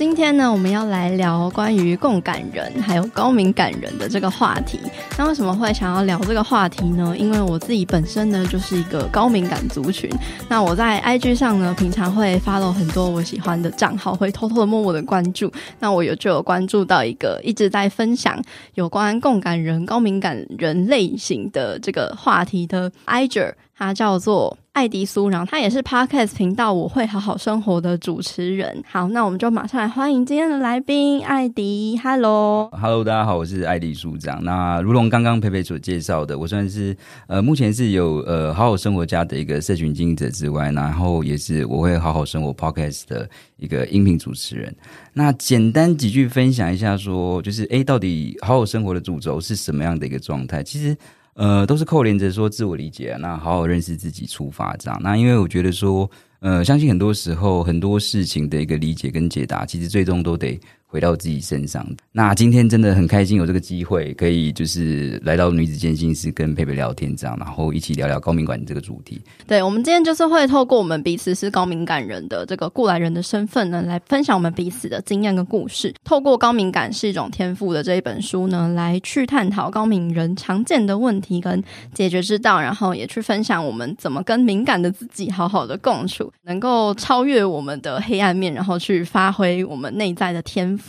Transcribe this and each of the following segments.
今天呢，我们要来聊关于共感人还有高敏感人的这个话题。那为什么会想要聊这个话题呢？因为我自己本身呢就是一个高敏感族群。那我在 IG 上呢，平常会 follow 很多我喜欢的账号，会偷偷的默默的关注。那我有就有关注到一个一直在分享有关共感人、高敏感人类型的这个话题的 Iger，他叫做。艾迪苏，然后他也是 Podcast 频道《我会好好生活》的主持人。好，那我们就马上来欢迎今天的来宾艾迪。Hello，Hello，大家好，我是艾迪苏长。那如同刚刚佩佩所介绍的，我算是呃目前是有呃好好生活家的一个社群经营者之外，然后也是我会好好生活 Podcast 的一个音频主持人。那简单几句分享一下说，说就是哎，到底好好生活的主轴是什么样的一个状态？其实。呃，都是扣连着说自我理解，那好好认识自己出发这样。那因为我觉得说，呃，相信很多时候很多事情的一个理解跟解答，其实最终都得。回到自己身上。那今天真的很开心有这个机会，可以就是来到女子健心室跟佩佩聊天这样，然后一起聊聊高敏感这个主题。对，我们今天就是会透过我们彼此是高敏感人的这个过来人的身份呢，来分享我们彼此的经验跟故事。透过《高敏感是一种天赋》的这一本书呢，来去探讨高敏人常见的问题跟解决之道，然后也去分享我们怎么跟敏感的自己好好的共处，能够超越我们的黑暗面，然后去发挥我们内在的天赋。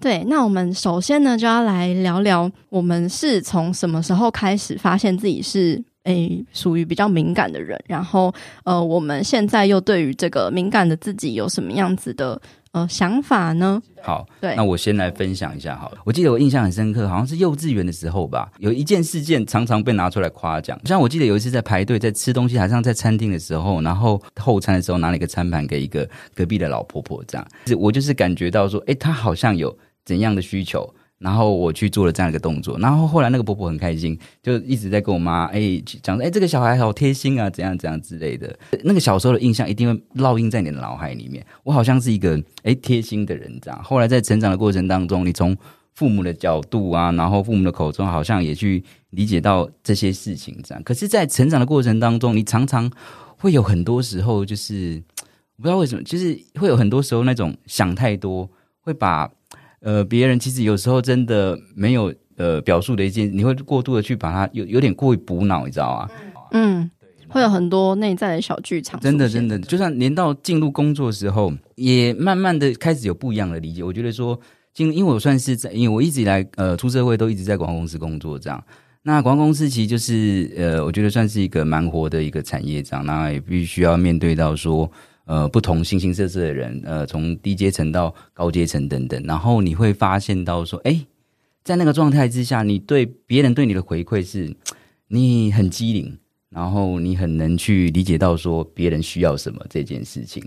对，那我们首先呢，就要来聊聊，我们是从什么时候开始发现自己是诶属于比较敏感的人，然后呃，我们现在又对于这个敏感的自己有什么样子的呃想法呢？好，对，那我先来分享一下好了。我记得我印象很深刻，好像是幼稚园的时候吧，有一件事件常常被拿出来夸奖。像我记得有一次在排队在吃东西，好像在餐厅的时候，然后后餐的时候拿了一个餐盘给一个隔壁的老婆婆，这样，我就是感觉到说，哎，她好像有。怎样的需求，然后我去做了这样一个动作，然后后来那个婆婆很开心，就一直在跟我妈哎讲说，哎，这个小孩好贴心啊，怎样怎样之类的。那个小时候的印象一定会烙印在你的脑海里面。我好像是一个哎贴心的人这样。后来在成长的过程当中，你从父母的角度啊，然后父母的口中，好像也去理解到这些事情这样。可是，在成长的过程当中，你常常会有很多时候，就是不知道为什么，就是会有很多时候那种想太多，会把。呃，别人其实有时候真的没有呃表述的一件，你会过度的去把它有有点过于补脑，你知道吗？嗯，会有很多内在的小剧场。真的，真的，就算连到进入工作的时候，也慢慢的开始有不一样的理解。我觉得说，进，因为我算是在，因为我一直以来呃出社会都一直在广告公司工作，这样。那广告公司其实就是呃，我觉得算是一个蛮活的一个产业，这样。那也必须要面对到说。呃，不同形形色色的人，呃，从低阶层到高阶层等等，然后你会发现到说，哎，在那个状态之下，你对别人对你的回馈是，你很机灵，然后你很能去理解到说别人需要什么这件事情，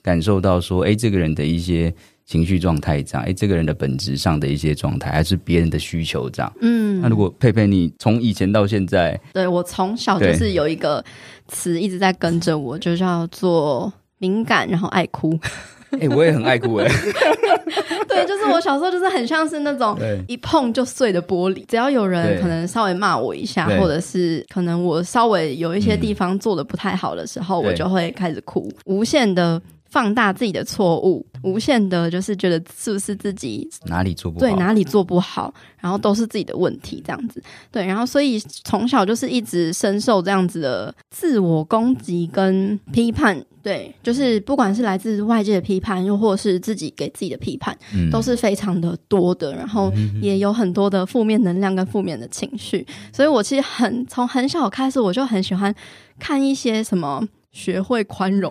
感受到说，哎，这个人的一些情绪状态这样，哎，这个人的本质上的一些状态，还是别人的需求这样。嗯，那如果佩佩你从以前到现在，对，我从小就是有一个词一直在跟着我，就叫做。敏感，然后爱哭。哎、欸，我也很爱哭哎。对，就是我小时候就是很像是那种一碰就碎的玻璃，只要有人可能稍微骂我一下，或者是可能我稍微有一些地方做的不太好的时候，我就会开始哭，无限的。放大自己的错误，无限的，就是觉得是不是自己哪里做不好？对，哪里做不好，然后都是自己的问题，这样子。对，然后所以从小就是一直深受这样子的自我攻击跟批判。对，就是不管是来自外界的批判，又或是自己给自己的批判，嗯、都是非常的多的。然后也有很多的负面能量跟负面的情绪。所以我其实很从很小开始，我就很喜欢看一些什么学会宽容。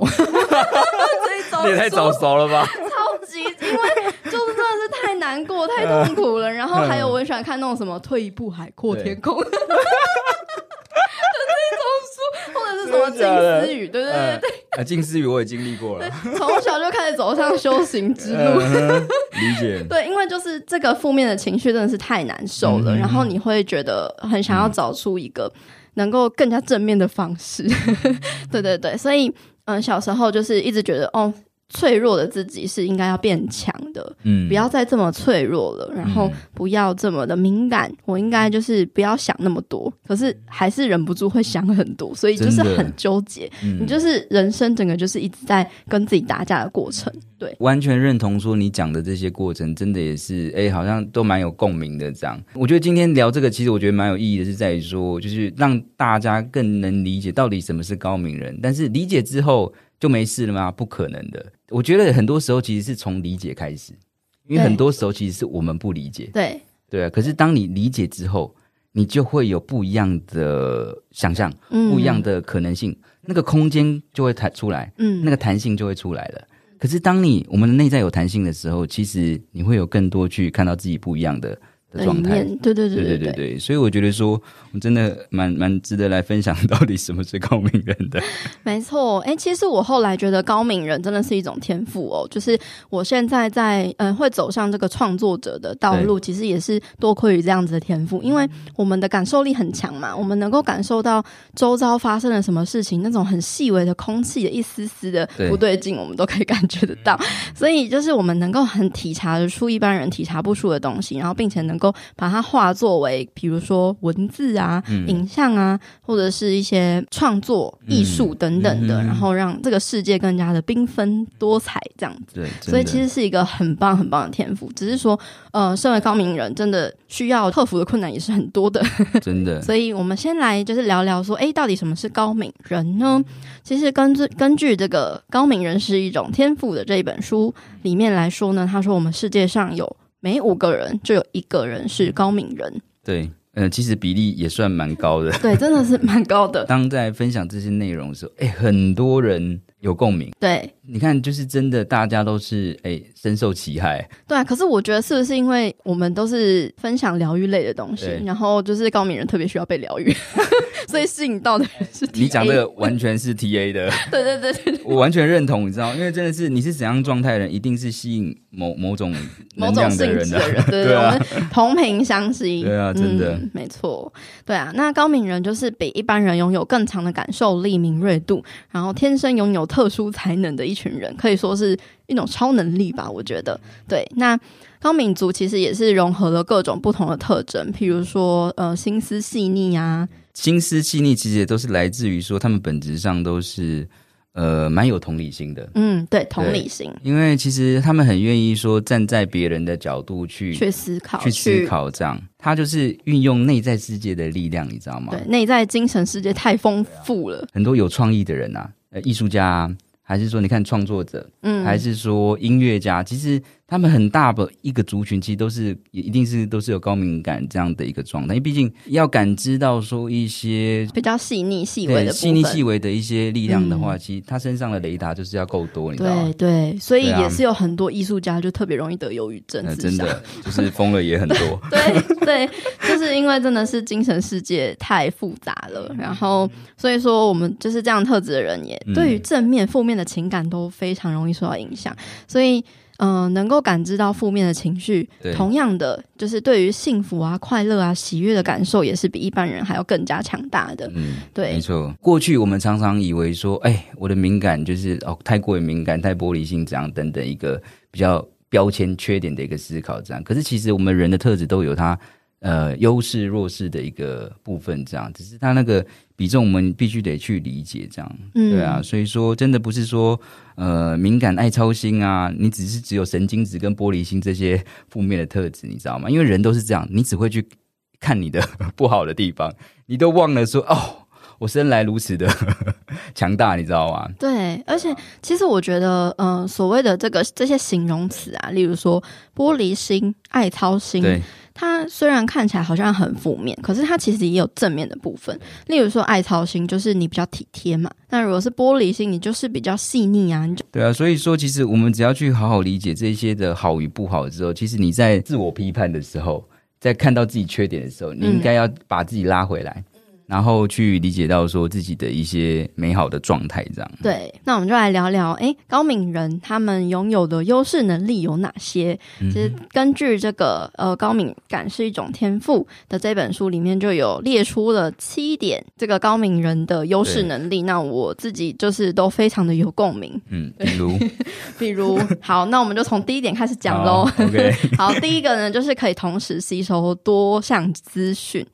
也太早熟了吧？超级，因为就是真的是太难过、太痛苦了。然后还有我很喜欢看那种什么“退一步海阔天空” 的那种书，或者是什么静思语，对对对对。啊，静思语我也经历过了，从小就开始走上修行之路。理解。对，因为就是这个负面的情绪真的是太难受了，然后你会觉得很想要找出一个能够更加正面的方式。对对对，所以。嗯，小时候就是一直觉得，哦，脆弱的自己是应该要变强的，嗯，不要再这么脆弱了，然后不要这么的敏感，嗯、我应该就是不要想那么多，可是还是忍不住会想很多，所以就是很纠结，嗯、你就是人生整个就是一直在跟自己打架的过程，对，完全认同说你讲的这些过程，真的也是，哎，好像都蛮有共鸣的这样。我觉得今天聊这个，其实我觉得蛮有意义的，是在于说，就是让大家更能理解到底什么是高明人，但是理解之后。就没事了吗？不可能的。我觉得很多时候其实是从理解开始，因为很多时候其实是我们不理解。对对啊。可是当你理解之后，你就会有不一样的想象，不一样的可能性，嗯、那个空间就会弹出来，嗯，那个弹性就会出来了。可是当你我们的内在有弹性的时候，其实你会有更多去看到自己不一样的。的状态，对对对对对对对，所以我觉得说，我真的蛮蛮值得来分享，到底什么是高敏人的。没错，哎，其实我后来觉得高敏人真的是一种天赋哦，就是我现在在嗯会走上这个创作者的道路，其实也是多亏于这样子的天赋，因为我们的感受力很强嘛，我们能够感受到周遭发生了什么事情，那种很细微的空气的一丝丝的不对劲，我们都可以感觉得到，所以就是我们能够很体察得出一般人体察不出的东西，然后并且能。够把它化作为，比如说文字啊、嗯、影像啊，或者是一些创作艺术等等的，然后让这个世界更加的缤纷多彩，这样子。对，所以其实是一个很棒很棒的天赋。只是说，呃，身为高明人，真的需要克服的困难也是很多的。真的。所以我们先来就是聊聊说，哎，到底什么是高明人呢？其实根据根据这个《高明人是一种天赋》的这一本书里面来说呢，他说我们世界上有。每五个人就有一个人是高敏人，对，嗯、呃，其实比例也算蛮高的，对，真的是蛮高的。当在分享这些内容的时候，哎，很多人有共鸣，对。你看，就是真的，大家都是哎深受其害。对啊，可是我觉得是不是因为我们都是分享疗愈类的东西，然后就是高敏人特别需要被疗愈，所以吸引到的人是 TA 你讲的完全是 T A 的。对对对对，我完全认同，你知道，因为真的是你是怎样状态的人，一定是吸引某某种某种性质的，人，对，对，对啊，我们同频相吸。对啊，真的，嗯、没错。对啊，那高敏人就是比一般人拥有更强的感受力、敏锐度，然后天生拥有特殊才能的一群人，可以说是。一种超能力吧，我觉得。对，那高敏族其实也是融合了各种不同的特征，譬如说，呃，心思细腻啊，心思细腻其实也都是来自于说，他们本质上都是呃蛮有同理心的。嗯，对，同理心，因为其实他们很愿意说站在别人的角度去去思考，去思考，这样，他就是运用内在世界的力量，你知道吗？对，内在精神世界太丰富了，很多有创意的人啊，呃，艺术家啊。还是说，你看创作者，嗯，还是说音乐家，其实他们很大的一个族群，其实都是一定是都是有高敏感这样的一个状态。因为毕竟要感知到说一些比较细腻细微的、细腻细微的一些力量的话，嗯、其实他身上的雷达就是要够多，你知道吗？对对，所以也是有很多艺术家就特别容易得忧郁症、啊，真的就是疯了也很多。对对，就是因为真的是精神世界太复杂了，然后所以说我们就是这样特质的人，也对于正面、负面的情感都非常容易受到影响，所以，嗯、呃，能够感知到负面的情绪，同样的，就是对于幸福啊、快乐啊、喜悦的感受，也是比一般人还要更加强大的。嗯，对，没错。过去我们常常以为说，哎，我的敏感就是哦，太过于敏感、太玻璃心这样等等一个比较标签、缺点的一个思考这样。可是其实我们人的特质都有它。呃，优势弱势的一个部分，这样，只是他那个比重，我们必须得去理解，这样，嗯、对啊，所以说，真的不是说，呃，敏感爱操心啊，你只是只有神经质跟玻璃心这些负面的特质，你知道吗？因为人都是这样，你只会去看你的 不好的地方，你都忘了说，哦，我生来如此的 强大，你知道吗？对，而且其实我觉得，嗯、呃，所谓的这个这些形容词啊，例如说玻璃心、爱操心，对。它虽然看起来好像很负面，可是它其实也有正面的部分。例如说，爱操心就是你比较体贴嘛。那如果是玻璃心，你就是比较细腻啊。你就对啊，所以说其实我们只要去好好理解这些的好与不好之后，其实你在自我批判的时候，在看到自己缺点的时候，你应该要把自己拉回来。嗯然后去理解到说自己的一些美好的状态，这样。对，那我们就来聊聊，哎，高敏人他们拥有的优势能力有哪些？嗯、其实根据这个呃，高敏感是一种天赋的这本书里面就有列出了七点这个高敏人的优势能力。那我自己就是都非常的有共鸣。嗯，比如，比如，好，那我们就从第一点开始讲喽。好，第一个呢，就是可以同时吸收多项资讯。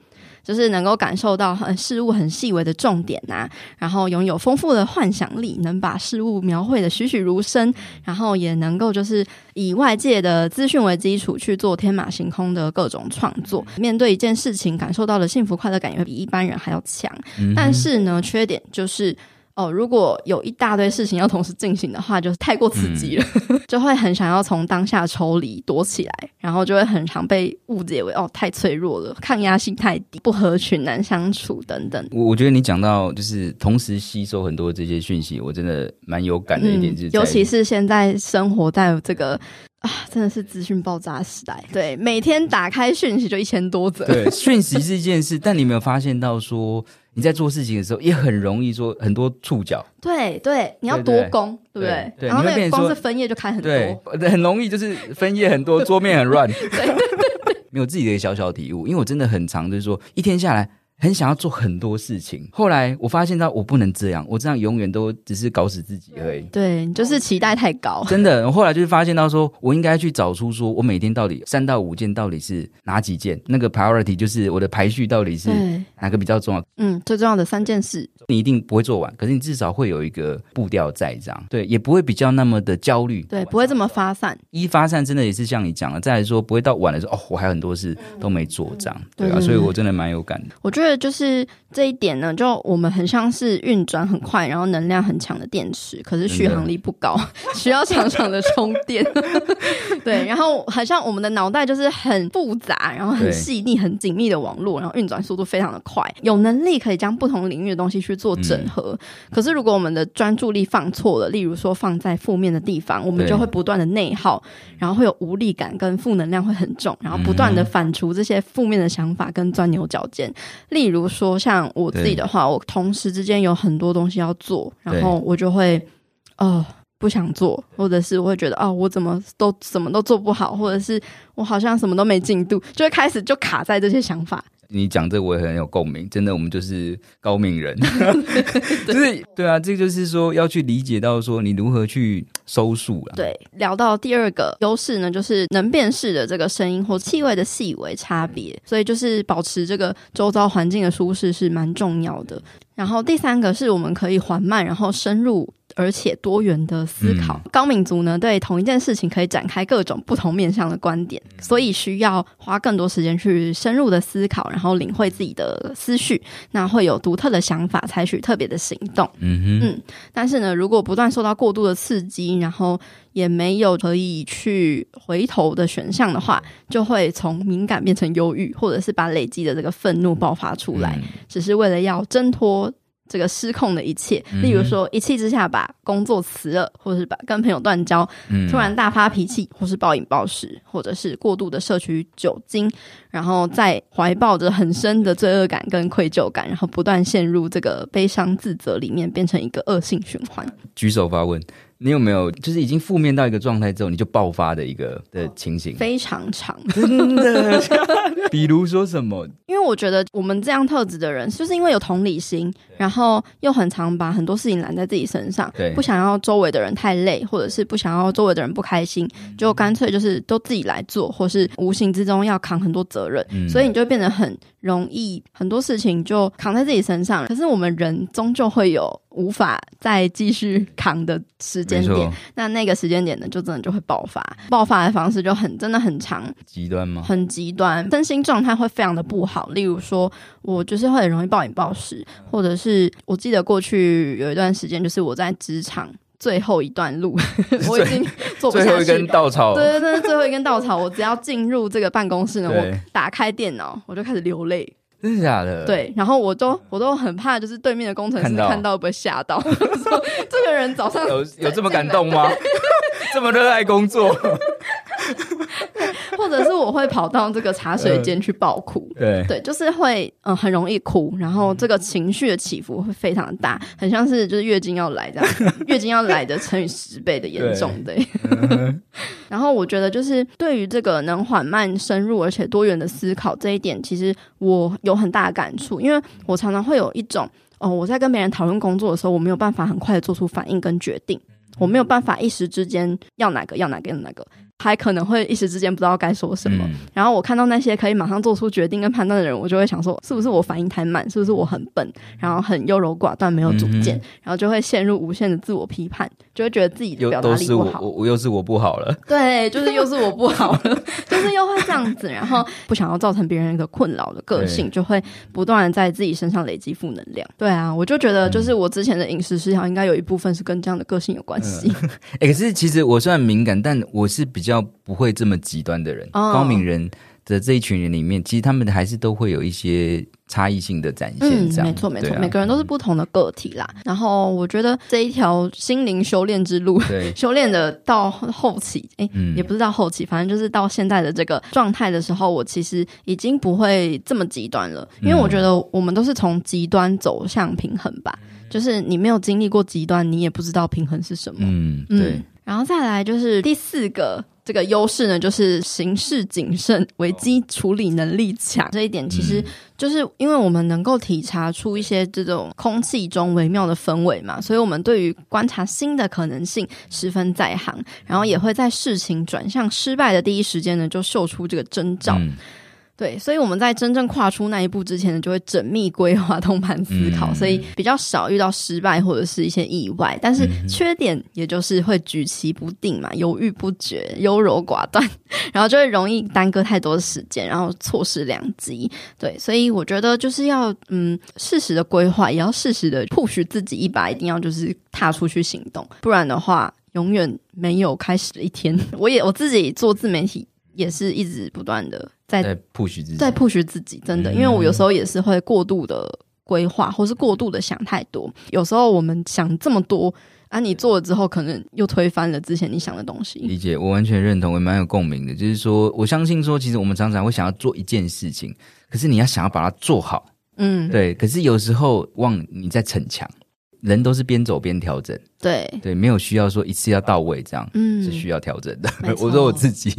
就是能够感受到很事物很细微的重点呐、啊，然后拥有丰富的幻想力，能把事物描绘的栩栩如生，然后也能够就是以外界的资讯为基础去做天马行空的各种创作。面对一件事情，感受到的幸福快乐感也会比一般人还要强。但是呢，缺点就是。哦，如果有一大堆事情要同时进行的话，就是太过刺激了，嗯、就会很想要从当下抽离躲起来，然后就会很常被误解为哦太脆弱了，抗压性太低，不合群，难相处等等。我我觉得你讲到就是同时吸收很多这些讯息，我真的蛮有感的一点就是、嗯，尤其是现在生活在这个啊，真的是资讯爆炸时代，对，每天打开讯息就一千多则。对，讯息是一件事，但你有没有发现到说？你在做事情的时候，也很容易说很多触角。对对，你要多攻，对不对？对，然后那个光是分页就开很多，对，很容易就是分页很多，桌面很乱。对对对对，没有自己的一个小小体悟，因为我真的很常，就是说一天下来。很想要做很多事情，后来我发现到我不能这样，我这样永远都只是搞死自己而已。对，就是期待太高。真的，我后来就是发现到说，我应该去找出说我每天到底三到五件到底是哪几件，那个 priority 就是我的排序到底是哪个比较重要。嗯，最重要的三件事，你一定不会做完，可是你至少会有一个步调在这样，对，也不会比较那么的焦虑，对，不会这么发散。一发散真的也是像你讲的，再来说不会到晚的时候哦，我还有很多事都没做这样，对啊，所以我真的蛮有感的。我觉得就是。这一点呢，就我们很像是运转很快，然后能量很强的电池，可是续航力不高，需要常常的充电。对，然后好像我们的脑袋就是很复杂，然后很细腻、很紧密的网络，然后运转速度非常的快，有能力可以将不同领域的东西去做整合。嗯、可是如果我们的专注力放错了，例如说放在负面的地方，我们就会不断的内耗，然后会有无力感跟负能量会很重，然后不断的反刍这些负面的想法跟钻牛角尖。例如说像。我自己的话，我同时之间有很多东西要做，然后我就会呃不想做，或者是我会觉得啊、哦，我怎么都什么都做不好，或者是我好像什么都没进度，就会开始就卡在这些想法。你讲这我也很有共鸣，真的，我们就是高敏人，就是对啊，这就是说要去理解到说你如何去收束了。对，聊到第二个优势呢，就是能辨识的这个声音或气味的细微差别，所以就是保持这个周遭环境的舒适是蛮重要的。然后第三个是我们可以缓慢然后深入。而且多元的思考，嗯、高敏族呢，对同一件事情可以展开各种不同面向的观点，所以需要花更多时间去深入的思考，然后领会自己的思绪，那会有独特的想法，采取特别的行动。嗯哼。嗯，但是呢，如果不断受到过度的刺激，然后也没有可以去回头的选项的话，就会从敏感变成忧郁，或者是把累积的这个愤怒爆发出来，嗯、只是为了要挣脱。这个失控的一切，例如说一气之下把工作辞了，或者是把跟朋友断交，突然大发脾气，或是暴饮暴食，或者是过度的摄取酒精，然后再怀抱着很深的罪恶感跟愧疚感，然后不断陷入这个悲伤自责里面，变成一个恶性循环。举手发问。你有没有就是已经负面到一个状态之后，你就爆发的一个的情形？非常长，真的。比如说什么？因为我觉得我们这样特质的人，就是因为有同理心，然后又很常把很多事情揽在自己身上，对，不想要周围的人太累，或者是不想要周围的人不开心，就干脆就是都自己来做，或是无形之中要扛很多责任，嗯、所以你就变得很容易，很多事情就扛在自己身上。可是我们人终究会有。无法再继续扛的时间点，那那个时间点呢，就真的就会爆发。爆发的方式就很真的很长，极端吗？很极端，身心状态会非常的不好。例如说，我就是会很容易暴饮暴食，或者是我记得过去有一段时间，就是我在职场最后一段路，我已经做不下去，最后一根稻草，对对对，最后一根稻草，我只要进入这个办公室呢，我打开电脑，我就开始流泪。真的假的？对，然后我都我都很怕，就是对面的工程师看到会不会吓到，说这个人早上有有这么感动吗？这么热爱工作，或者是我会跑到这个茶水间去爆哭，对对，就是会嗯很容易哭，然后这个情绪的起伏会非常大，很像是就是月经要来这样，月经要来的乘以十倍的严重的。然后我觉得就是对于这个能缓慢、深入而且多元的思考这一点，其实我有很大的感触，因为我常常会有一种哦，我在跟别人讨论工作的时候，我没有办法很快的做出反应跟决定。我没有办法一时之间要哪个要哪个要哪个，还可能会一时之间不知道该说什么。嗯、然后我看到那些可以马上做出决定跟判断的人，我就会想说，是不是我反应太慢？是不是我很笨？然后很优柔寡断，没有主见，嗯、然后就会陷入无限的自我批判，就会觉得自己的表达力不好。我我又是我不好了。对，就是又是我不好了，就是又会这样子，然后不想要造成别人一个困扰的个性，就会不断的在自己身上累积负能量。对啊，我就觉得，就是我之前的饮食失调，应该有一部分是跟这样的个性有关系。哎、欸，可是其实我虽然敏感，但我是比较不会这么极端的人。哦、高敏人的这一群人里面，其实他们还是都会有一些差异性的展现。这样，嗯、没错没错，啊、每个人都是不同的个体啦。然后我觉得这一条心灵修炼之路，对 修炼的到后期，哎、欸，嗯、也不是到后期，反正就是到现在的这个状态的时候，我其实已经不会这么极端了。因为我觉得我们都是从极端走向平衡吧。就是你没有经历过极端，你也不知道平衡是什么。嗯，对。嗯，然后再来就是第四个这个优势呢，就是行事谨慎、危机处理能力强。这一点其实就是因为我们能够体察出一些这种空气中微妙的氛围嘛，所以我们对于观察新的可能性十分在行，然后也会在事情转向失败的第一时间呢，就嗅出这个征兆。嗯对，所以我们在真正跨出那一步之前呢，就会缜密规划、通盘思考，嗯、所以比较少遇到失败或者是一些意外。但是缺点也就是会举棋不定嘛，犹豫不决、优柔寡断，然后就会容易耽搁太多的时间，然后错失良机。对，所以我觉得就是要嗯适时的规划，也要适时的 push 自己一把，一定要就是踏出去行动，不然的话永远没有开始的一天。我也我自己做自媒体。也是一直不断的在 push 自己，在 push 自己，真的，因为我有时候也是会过度的规划，或是过度的想太多。有时候我们想这么多啊，你做了之后，可能又推翻了之前你想的东西。理解，我完全认同，也蛮有共鸣的。就是说，我相信说，其实我们常常会想要做一件事情，可是你要想要把它做好，嗯，对。可是有时候忘你在逞强。人都是边走边调整，对。对，没有需要说一次要到位，这样，嗯，是需要调整的。我说我自己，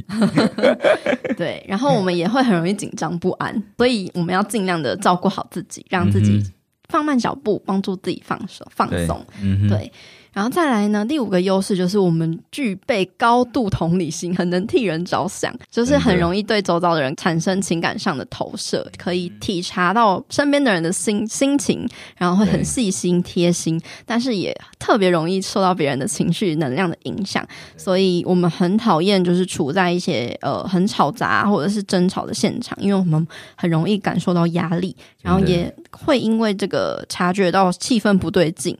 对，然后我们也会很容易紧张不安，所以我们要尽量的照顾好自己，让自己放慢脚步，帮助自己放手放松，嗯，对。然后再来呢，第五个优势就是我们具备高度同理心，很能替人着想，就是很容易对周遭的人产生情感上的投射，可以体察到身边的人的心心情，然后会很细心贴心，但是也特别容易受到别人的情绪能量的影响，所以我们很讨厌就是处在一些呃很吵杂或者是争吵的现场，因为我们很容易感受到压力，然后也会因为这个察觉到气氛不对劲。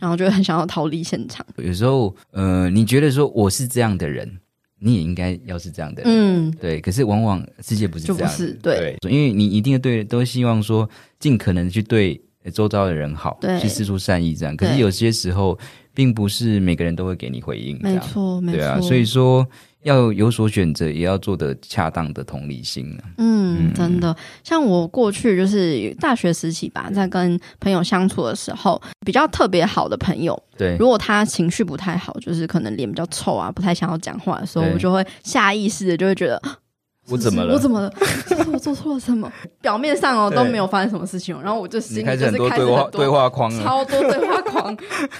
然后就很想要逃离现场。有时候，呃，你觉得说我是这样的人，你也应该要是这样的人，嗯，对。可是往往世界不是这样的，是对，对，因为你一定对都希望说尽可能去对周遭的人好，对，去施出善意这样。可是有些时候，并不是每个人都会给你回应，没错，没错，对啊。所以说。要有所选择，也要做的恰当的同理心。嗯，嗯，真的，像我过去就是大学时期吧，在跟朋友相处的时候，比较特别好的朋友，对，如果他情绪不太好，就是可能脸比较臭啊，不太想要讲话的时候，对我就会下意识的就会觉得。我怎么了？我怎么了？是 我做错了什么？表面上哦都没有发生什么事情哦，然后我就心里就是开始很多对话对话框，超多对话框，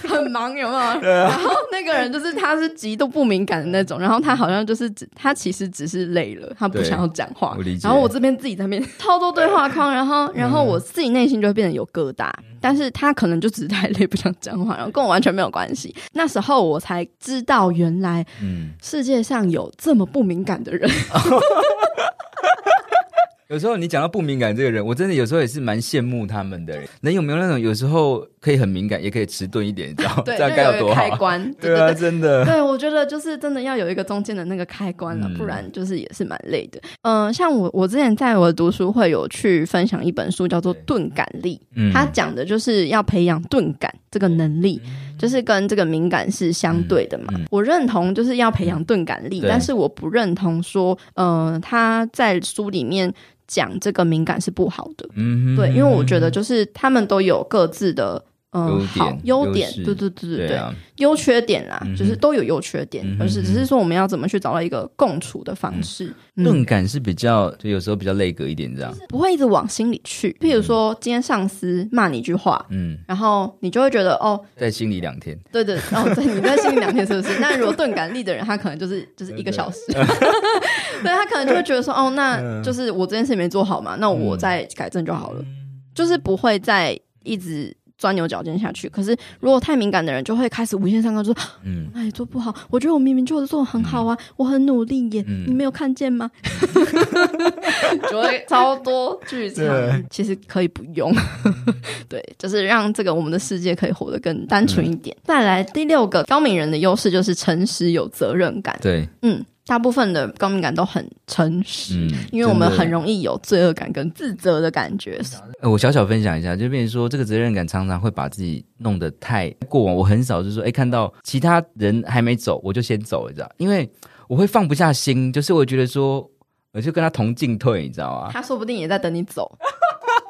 很忙有没有？然后那个人就是他是极度不敏感的那种，然后他好像就是只他其实只是累了，他不想要讲话。然后我这边自己在那边超多对话框，然后然后我自己内心就会变得有疙瘩，但是他可能就只是太累不想讲话，然后跟我完全没有关系。那时候我才知道原来，嗯，世界上有这么不敏感的人。有时候你讲到不敏感这个人，我真的有时候也是蛮羡慕他们的人。人有没有那种有时候可以很敏感，也可以迟钝一点，你知道？对，这样该有多好？开关，对啊，真的。对，我觉得就是真的要有一个中间的那个开关了，嗯、不然就是也是蛮累的。嗯、呃，像我，我之前在我的读书会有去分享一本书，叫做《钝感力》，嗯，他讲的就是要培养钝感这个能力，嗯、就是跟这个敏感是相对的嘛。嗯嗯、我认同就是要培养钝感力，嗯、但是我不认同说，嗯、呃，他在书里面。讲这个敏感是不好的，嗯，对，因为我觉得就是他们都有各自的嗯好优点，对对对对对，优缺点啦，就是都有优缺点，而是只是说我们要怎么去找到一个共处的方式。钝感是比较就有时候比较内格一点，这样不会一直往心里去。譬如说今天上司骂你一句话，嗯，然后你就会觉得哦，在心里两天，对对，哦，在你在心里两天是不是？那如果钝感力的人，他可能就是就是一个小时。对，他可能就会觉得说，哦，那就是我这件事没做好嘛，那我再改正就好了，嗯、就是不会再一直钻牛角尖下去。可是如果太敏感的人，就会开始无限上纲，说，嗯，那也，做不好，我觉得我明明就是做的很好啊，嗯、我很努力耶，嗯、你没有看见吗？就会超多剧场，其实可以不用，对，就是让这个我们的世界可以活得更单纯一点。嗯、再来第六个高敏人的优势就是诚实有责任感，对，嗯。大部分的高敏感都很诚实，嗯、因为我们很容易有罪恶感跟自责的感觉。我小小分享一下，就变成说，这个责任感常常会把自己弄得太过往。我很少就是说，哎，看到其他人还没走，我就先走了，你知道？因为我会放不下心，就是我觉得说，我就跟他同进退，你知道吗？他说不定也在等你走。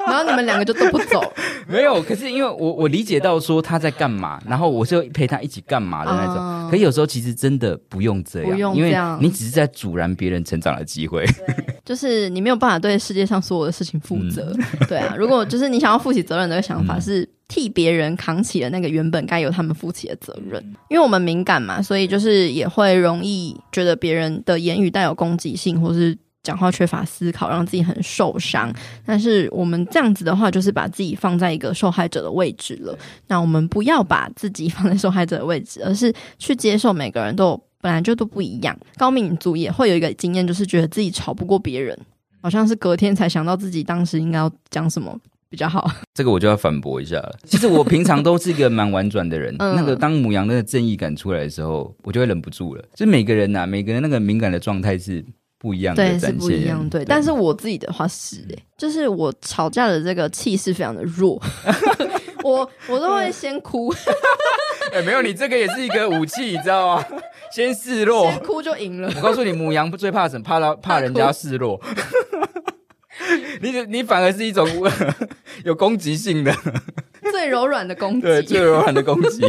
然后你们两个就都不走，没有。可是因为我我理解到说他在干嘛，然后我就陪他一起干嘛的那种。嗯、可有时候其实真的不用这样，不用这样，因为你只是在阻拦别人成长的机会。就是你没有办法对世界上所有的事情负责。嗯、对啊，如果就是你想要负起责任的想法是替别人扛起了那个原本该由他们负起的责任。因为我们敏感嘛，所以就是也会容易觉得别人的言语带有攻击性，或是。讲话缺乏思考，让自己很受伤。但是我们这样子的话，就是把自己放在一个受害者的位置了。那我们不要把自己放在受害者的位置，而是去接受每个人都本来就都不一样。高敏族也会有一个经验，就是觉得自己吵不过别人，好像是隔天才想到自己当时应该要讲什么比较好。这个我就要反驳一下了。其实我平常都是一个蛮婉转的人，嗯、那个当母羊那个正义感出来的时候，我就会忍不住了。就每个人呐、啊，每个人那个敏感的状态是。不一样的，对，是不一样，对。对，但是我自己的话是，哎，就是我吵架的这个气势非常的弱，我我都会先哭。哎，没有，你这个也是一个武器，你知道吗？先示弱，先哭就赢了。我告诉你，母羊不最怕什么？怕到怕人家示弱。你你反而是一种有攻击性的，最柔软的攻击，对，最柔软的攻击。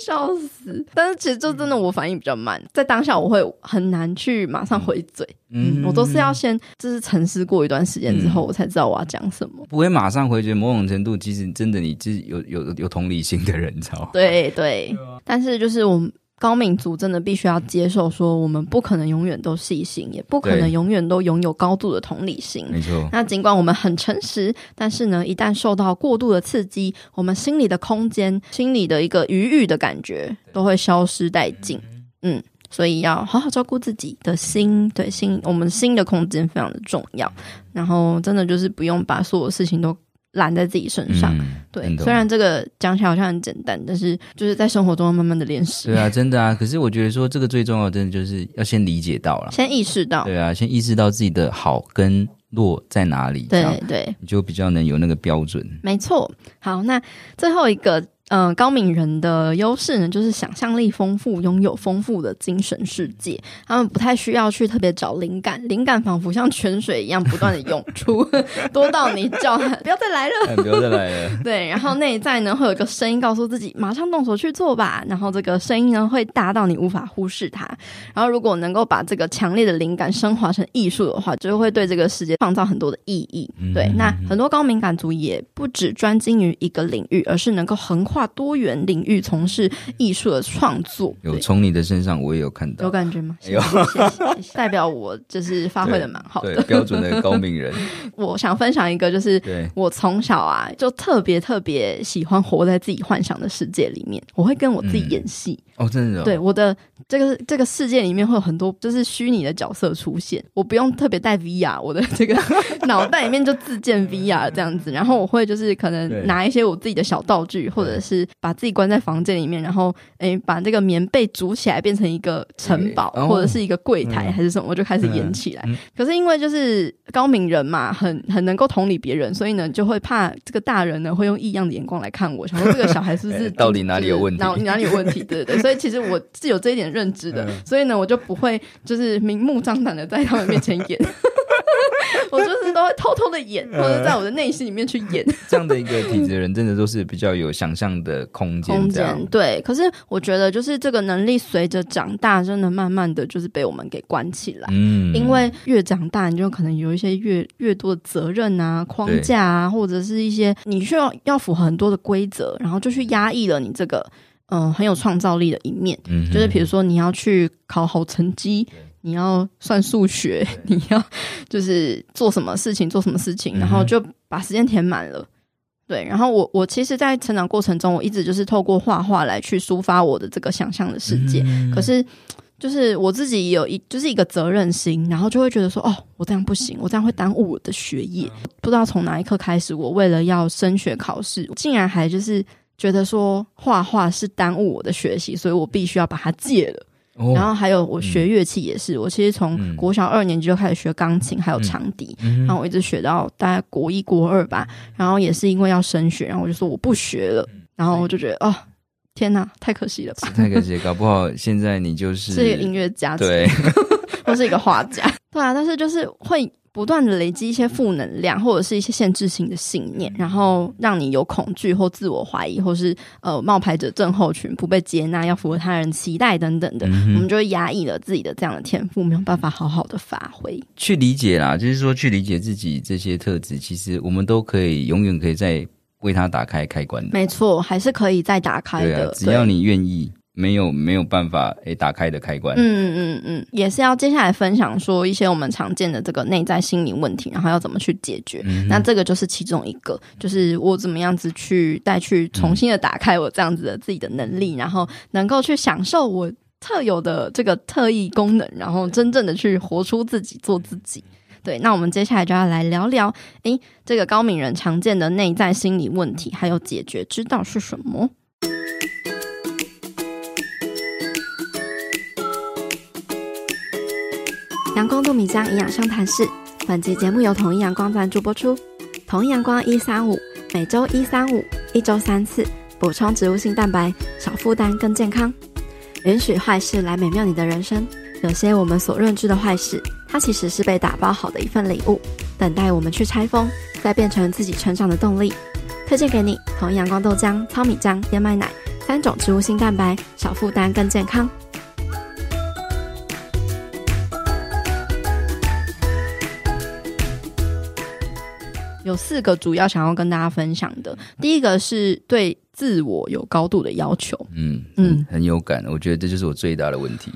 笑死！但是其实就真的我反应比较慢，在当下我会很难去马上回嘴，嗯，我都是要先就是沉思过一段时间之后，我才知道我要讲什么。不会马上回嘴，某种程度其实真的你是有有有同理心的人，你知道吗？对对，但是就是我们。高敏族真的必须要接受，说我们不可能永远都细心，也不可能永远都拥有高度的同理心。没错。那尽管我们很诚实，但是呢，一旦受到过度的刺激，我们心里的空间、心里的一个余裕的感觉都会消失殆尽。嗯，所以要好好照顾自己的心，对心，我们心的空间非常的重要。然后，真的就是不用把所有事情都。揽在自己身上，嗯、对。虽然这个讲起来好像很简单，但是就是在生活中慢慢的练习。对啊，真的啊。可是我觉得说这个最重要的，真的就是要先理解到了，先意识到。对啊，先意识到自己的好跟落在哪里。对对，你就比较能有那个标准。没错。好，那最后一个嗯、呃，高敏人的优势呢，就是想象力丰富，拥有丰富的精神世界。他们不太需要去特别找灵感，灵感仿佛像泉水一样不断的涌出，多到你叫他不要再来了，不要再来了。对，然后内在呢会有一个声音告诉自己，马上动手去做吧。然后这个声音呢会大到你无法忽视它。然后如果能够把这个强烈的灵感升华成艺术的话，就会对这个世界创造很多的意义。嗯、对，那很多高敏感族也不只专精于一个领域，而是能够横跨多元领域从事艺术的创作。有从你的身上我也有看到，有感觉吗？有，代表我就是发挥的蛮好的，标准的高明人。我想分享一个，就是我从小啊就特别特别喜欢活在自己幻想的世界里面，我会跟我自己演戏。嗯哦，真的、哦，对我的这个这个世界里面会有很多就是虚拟的角色出现，我不用特别带 VR，我的 这个脑袋里面就自建 VR 这样子，然后我会就是可能拿一些我自己的小道具，或者是把自己关在房间里面，然后哎把这个棉被煮起来变成一个城堡，或者是一个柜台还是什么，我就开始演起来。可是因为就是高明人嘛，很很能够同理别人，所以呢就会怕这个大人呢会用异样的眼光来看我，想说这个小孩是不 是到底哪里有问题？哪哪里有问题？对对对，所以。其实我是有这一点认知的，所以呢，我就不会就是明目张胆的在他们面前演，我就是都会偷偷的演，或者在我的内心里面去演。这样的一个体质的人，真的都是比较有想象的空间。空间对，可是我觉得就是这个能力随着长大，真的慢慢的就是被我们给关起来。嗯，因为越长大，你就可能有一些越越多的责任啊、框架啊，或者是一些你需要要符合很多的规则，然后就去压抑了你这个。嗯、呃，很有创造力的一面，嗯、就是比如说你要去考好成绩，你要算数学，你要就是做什么事情做什么事情，然后就把时间填满了。嗯、对，然后我我其实，在成长过程中，我一直就是透过画画来去抒发我的这个想象的世界。嗯、可是，就是我自己有一就是一个责任心，然后就会觉得说，哦，我这样不行，我这样会耽误我的学业。嗯、不知道从哪一刻开始，我为了要升学考试，竟然还就是。觉得说画画是耽误我的学习，所以我必须要把它戒了。哦、然后还有我学乐器也是，嗯、我其实从国小二年级就开始学钢琴，嗯、还有长笛，嗯、然后我一直学到大概国一国二吧。然后也是因为要升学，然后我就说我不学了。然后我就觉得哦，天哪，太可惜了吧！太可惜，搞不好现在你就是 是一个音乐家，对，或是一个画家，对啊。但是就是会。不断的累积一些负能量，或者是一些限制性的信念，然后让你有恐惧或自我怀疑，或是呃冒牌者症候群，不被接纳，要符合他人期待等等的，嗯、我们就会压抑了自己的这样的天赋，没有办法好好的发挥。去理解啦，就是说去理解自己这些特质，其实我们都可以永远可以在为它打开开关的。没错，还是可以再打开的，啊、只要你愿意。没有没有办法诶打开的开关。嗯嗯嗯，也是要接下来分享说一些我们常见的这个内在心理问题，然后要怎么去解决。嗯、那这个就是其中一个，就是我怎么样子去再去重新的打开我这样子的自己的能力，嗯、然后能够去享受我特有的这个特异功能，然后真正的去活出自己，做自己。对，那我们接下来就要来聊聊，诶，这个高敏人常见的内在心理问题，还有解决之道是什么？阳光豆米浆营养商谈室，本集节目由统一阳光赞助播出。统一阳光一三五，每周一三五，一周三次，补充植物性蛋白，少负担更健康。允许坏事来美妙你的人生。有些我们所认知的坏事，它其实是被打包好的一份礼物，等待我们去拆封，再变成自己成长的动力。推荐给你：统一阳光豆浆、糙米浆、燕麦奶三种植物性蛋白，少负担更健康。有四个主要想要跟大家分享的，第一个是对自我有高度的要求，嗯嗯，很有感，我觉得这就是我最大的问题，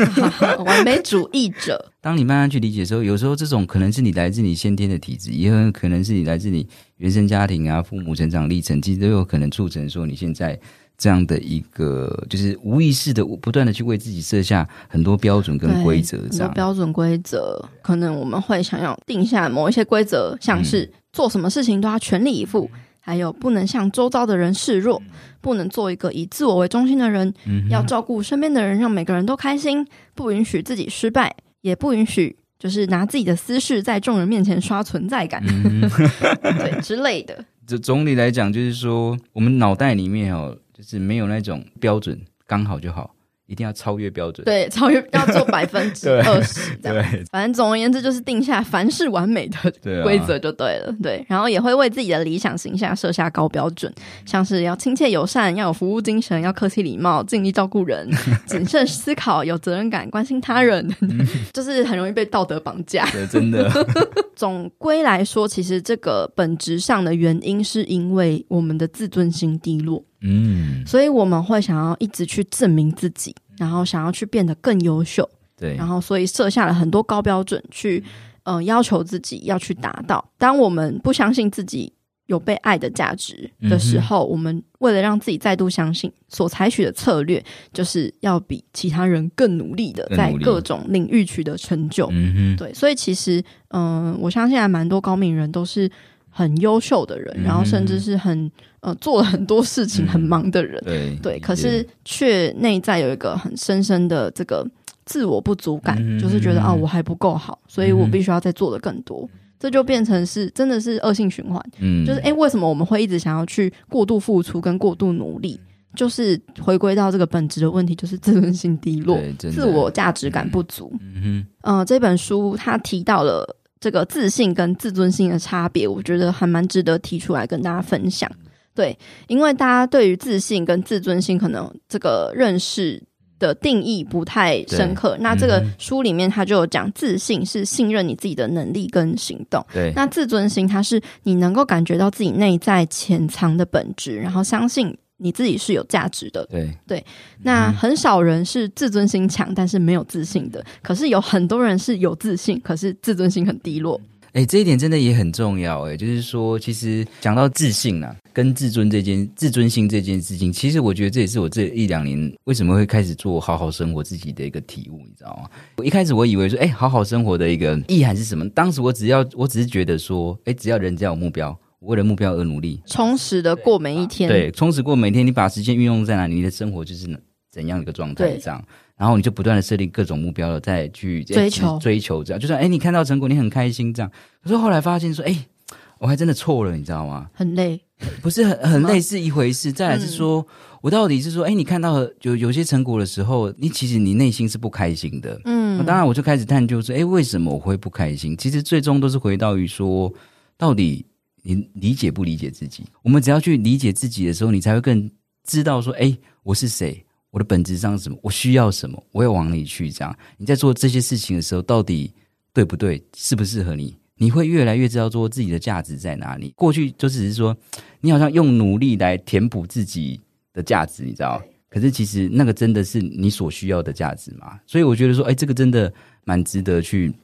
完美主义者。当你慢慢去理解的时候，有时候这种可能是你来自你先天的体质，也很可能是你来自你原生家庭啊、父母成长历程，其实都有可能促成说你现在。这样的一个，就是无意识的不断的去为自己设下很多标准跟规则，这样标准规则，可能我们会想要定下某一些规则，像是做什么事情都要全力以赴，嗯、还有不能向周遭的人示弱，不能做一个以自我为中心的人，嗯、要照顾身边的人，让每个人都开心，不允许自己失败，也不允许就是拿自己的私事在众人面前刷存在感，对之类的。这总体来讲，就是说我们脑袋里面哦，就是没有那种标准，刚好就好。一定要超越标准，对，超越要做百分之 二十这样。对，反正总而言之，就是定下凡事完美的规则就对了。对，然后也会为自己的理想形象设下高标准，像是要亲切友善，要有服务精神，要客气礼貌，尽力照顾人，谨慎思考，有责任感，关心他人，就是很容易被道德绑架。对，真的。总归来说，其实这个本质上的原因，是因为我们的自尊心低落。嗯，所以我们会想要一直去证明自己，然后想要去变得更优秀，对，然后所以设下了很多高标准去，呃，要求自己要去达到。当我们不相信自己有被爱的价值的时候，嗯、我们为了让自己再度相信，所采取的策略就是要比其他人更努力的在各种领域取得成就。嗯哼，对，所以其实，嗯、呃，我相信还蛮多高敏人都是。很优秀的人，然后甚至是很呃做了很多事情很忙的人，嗯、对对，可是却内在有一个很深深的这个自我不足感，嗯、就是觉得啊我还不够好，所以我必须要再做的更多，嗯、这就变成是真的是恶性循环。嗯，就是哎，为什么我们会一直想要去过度付出跟过度努力？就是回归到这个本质的问题，就是自尊心低落，自我价值感不足。嗯哼，呃，这本书它提到了。这个自信跟自尊心的差别，我觉得还蛮值得提出来跟大家分享。对，因为大家对于自信跟自尊心可能这个认识的定义不太深刻。那这个书里面他就有讲，自信是信任你自己的能力跟行动。对，那自尊心它是你能够感觉到自己内在潜藏的本质，然后相信。你自己是有价值的，对对。那很少人是自尊心强，但是没有自信的。可是有很多人是有自信，可是自尊心很低落。哎、欸，这一点真的也很重要。哎，就是说，其实讲到自信啊，跟自尊这件、自尊心这件事情，其实我觉得这也是我这一两年为什么会开始做好好生活自己的一个体悟，你知道吗？我一开始我以为说，哎、欸，好好生活的一个意涵是什么？当时我只要，我只是觉得说，哎、欸，只要人只要有目标。为了目标而努力，充实的过每一天。对，充实过每一天，你把时间运用在哪里，你的生活就是怎样的一个状态。这样，然后你就不断的设定各种目标了，再去追求追求。这样，就算哎，你看到成果，你很开心。这样，可是后来发现说，哎，我还真的错了，你知道吗？很累，不是很很累是一回事。再来是说，我到底是说，哎，你看到有有些成果的时候，你其实你内心是不开心的。嗯，当然我就开始探究说，哎，为什么我会不开心？其实最终都是回到于说，到底。你理解不理解自己？我们只要去理解自己的时候，你才会更知道说：哎，我是谁？我的本质上是什么？我需要什么？我要往哪里去？这样你在做这些事情的时候，到底对不对？适不适合你？你会越来越知道说自己的价值在哪里。过去就只是说，你好像用努力来填补自己的价值，你知道？可是其实那个真的是你所需要的价值吗？所以我觉得说，哎，这个真的蛮值得去。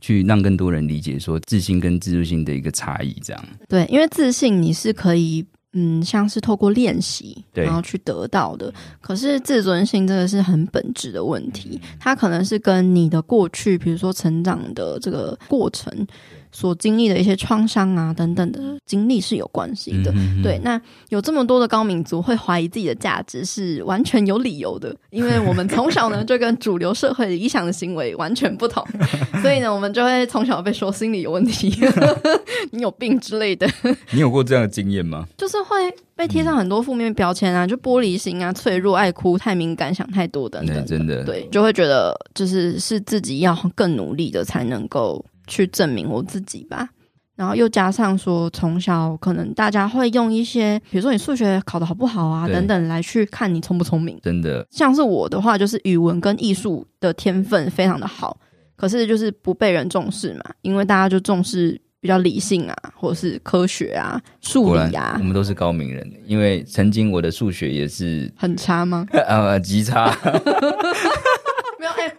去让更多人理解说自信跟自尊心的一个差异，这样。对，因为自信你是可以，嗯，像是透过练习，然后去得到的。可是自尊心这个是很本质的问题，它可能是跟你的过去，比如说成长的这个过程。所经历的一些创伤啊等等的经历是有关系的，对。那有这么多的高民族会怀疑自己的价值是完全有理由的，因为我们从小呢就跟主流社会理想的行为完全不同，所以呢我们就会从小被说心理有问题，你有病之类的。你有过这样的经验吗？就是会被贴上很多负面标签啊，就玻璃心啊、脆弱、爱哭、太敏感、想太多等等的，真的对，就会觉得就是是自己要更努力的才能够。去证明我自己吧，然后又加上说，从小可能大家会用一些，比如说你数学考得好不好啊，等等来去看你聪不聪明。真的，像是我的话，就是语文跟艺术的天分非常的好，可是就是不被人重视嘛，因为大家就重视比较理性啊，或者是科学啊、数理啊。我们都是高明人，因为曾经我的数学也是很差吗？呃，极差。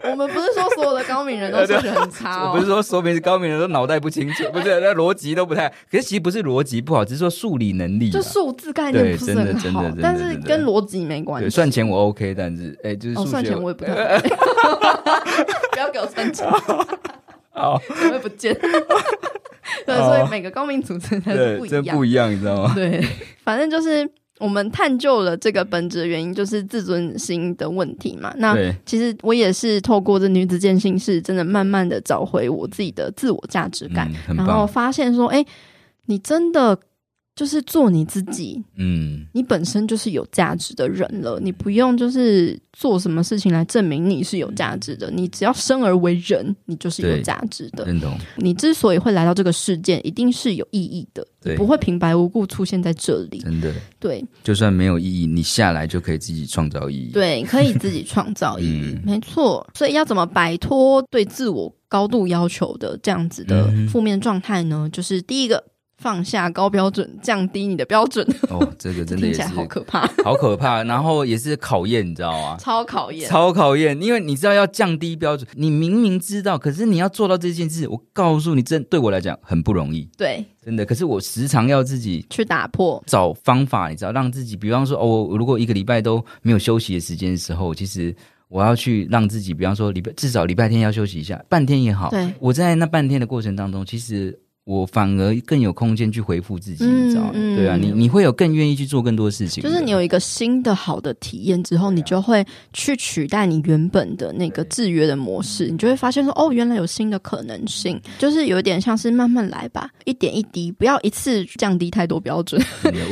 我们不是说所有的高明人都数学很差哦，我不是说说明是高明人都脑袋不清楚，不是那逻辑都不太。可是其实不是逻辑不好，只是说数理能力，就数字概念不是很好，但是跟逻辑没关系。算钱我 OK，但是哎，就是算钱我也不太。不要给我算钱，好，我会不见。对，所以每个高明组成的不一样，真不一样，你知道吗？对，反正就是。我们探究了这个本质的原因，就是自尊心的问题嘛。那其实我也是透过这女子健心室，真的慢慢的找回我自己的自我价值感，嗯、然后发现说，哎，你真的就是做你自己，嗯，你本身就是有价值的人了，你不用就是做什么事情来证明你是有价值的，你只要生而为人，你就是有价值的。认同。你之所以会来到这个世界，一定是有意义的，对，不会平白无故出现在这里。真的，对，就算没有意义，你下来就可以自己创造意义。对，可以自己创造意义，嗯、没错。所以要怎么摆脱对自我高度要求的这样子的负面状态呢？嗯、就是第一个。放下高标准，降低你的标准。哦，这个真的也是好可怕，好可怕。然后也是考验，你知道吗？超考验，超考验。因为你知道要降低标准，你明明知道，可是你要做到这件事，我告诉你，真对我来讲很不容易。对，真的。可是我时常要自己去打破，找方法，你知道，让自己，比方说，哦，我如果一个礼拜都没有休息的时间的时候，其实我要去让自己，比方说礼拜至少礼拜天要休息一下，半天也好。对，我在那半天的过程当中，其实。我反而更有空间去回复自己，你知道吗？嗯、对啊，你你会有更愿意去做更多事情。就是你有一个新的好的体验之后，你就会去取代你原本的那个制约的模式，你就会发现说，哦，原来有新的可能性。就是有点像是慢慢来吧，一点一滴，不要一次降低太多标准。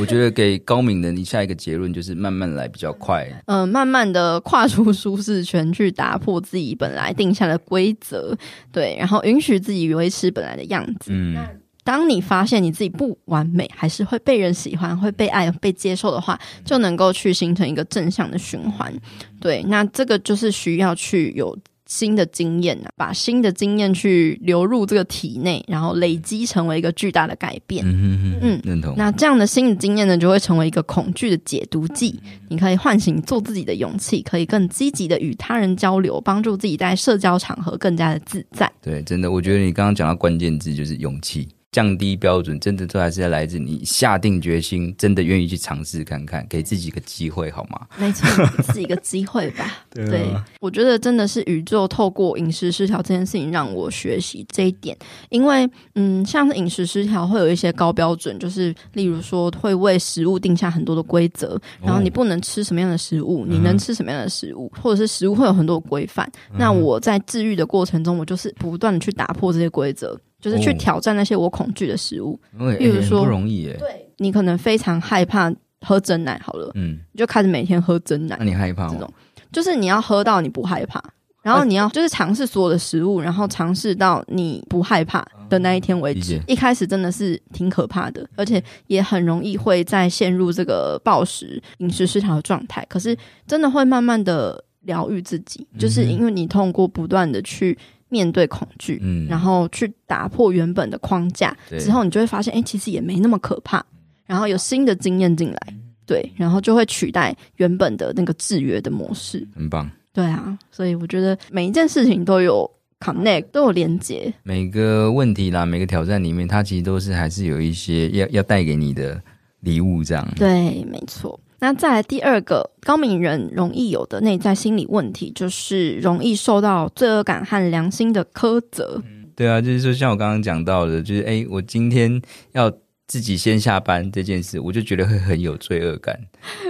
我觉得给高敏的你下一个结论就是慢慢来比较快。嗯、呃，慢慢的跨出舒适圈，去打破自己本来定下的规则，对，然后允许自己维持本来的样子。嗯。当你发现你自己不完美，还是会被人喜欢、会被爱、被接受的话，就能够去形成一个正向的循环。对，那这个就是需要去有新的经验啊，把新的经验去流入这个体内，然后累积成为一个巨大的改变。嗯嗯，认同。那这样的新的经验呢，就会成为一个恐惧的解毒剂。你可以唤醒做自己的勇气，可以更积极的与他人交流，帮助自己在社交场合更加的自在。对，真的，我觉得你刚刚讲到关键字就是勇气。降低标准，真的都还是要来自你下定决心，真的愿意去尝试看看，给自己一个机会，好吗？没错，给自己一个机会吧。对，对，我觉得真的是宇宙透过饮食失调这件事情让我学习这一点，因为嗯，像是饮食失调会有一些高标准，就是例如说会为食物定下很多的规则，然后你不能吃什么样的食物，哦、你能吃什么样的食物，嗯、或者是食物会有很多规范。嗯、那我在治愈的过程中，我就是不断的去打破这些规则。就是去挑战那些我恐惧的食物，哦、比如说、欸、不容易耶。对，你可能非常害怕喝真奶，好了，嗯，你就开始每天喝真奶。那你害怕吗？这种就是你要喝到你不害怕，然后你要就是尝试所有的食物，然后尝试到你不害怕的那一天为止。一开始真的是挺可怕的，而且也很容易会再陷入这个暴食、饮食失调的状态。可是真的会慢慢的疗愈自己，就是因为你通过不断的去。面对恐惧，嗯，然后去打破原本的框架之后，你就会发现，哎，其实也没那么可怕。然后有新的经验进来，对，然后就会取代原本的那个制约的模式，很棒。对啊，所以我觉得每一件事情都有 connect，都有连接。每个问题啦，每个挑战里面，它其实都是还是有一些要要带给你的礼物，这样。对，没错。那再来第二个高敏人容易有的内在心理问题，就是容易受到罪恶感和良心的苛责。对啊，就是说像我刚刚讲到的，就是哎，我今天要自己先下班这件事，我就觉得会很有罪恶感，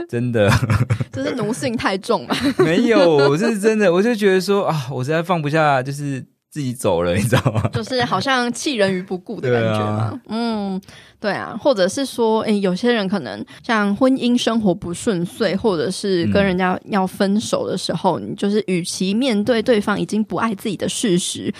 真的。这是奴性太重了？没有，我是真的，我就觉得说啊，我实在放不下，就是。自己走了，你知道吗？就是好像弃人于不顾的感觉嘛。啊、嗯，对啊，或者是说，诶，有些人可能像婚姻生活不顺遂，或者是跟人家要分手的时候，嗯、你就是与其面对对方已经不爱自己的事实，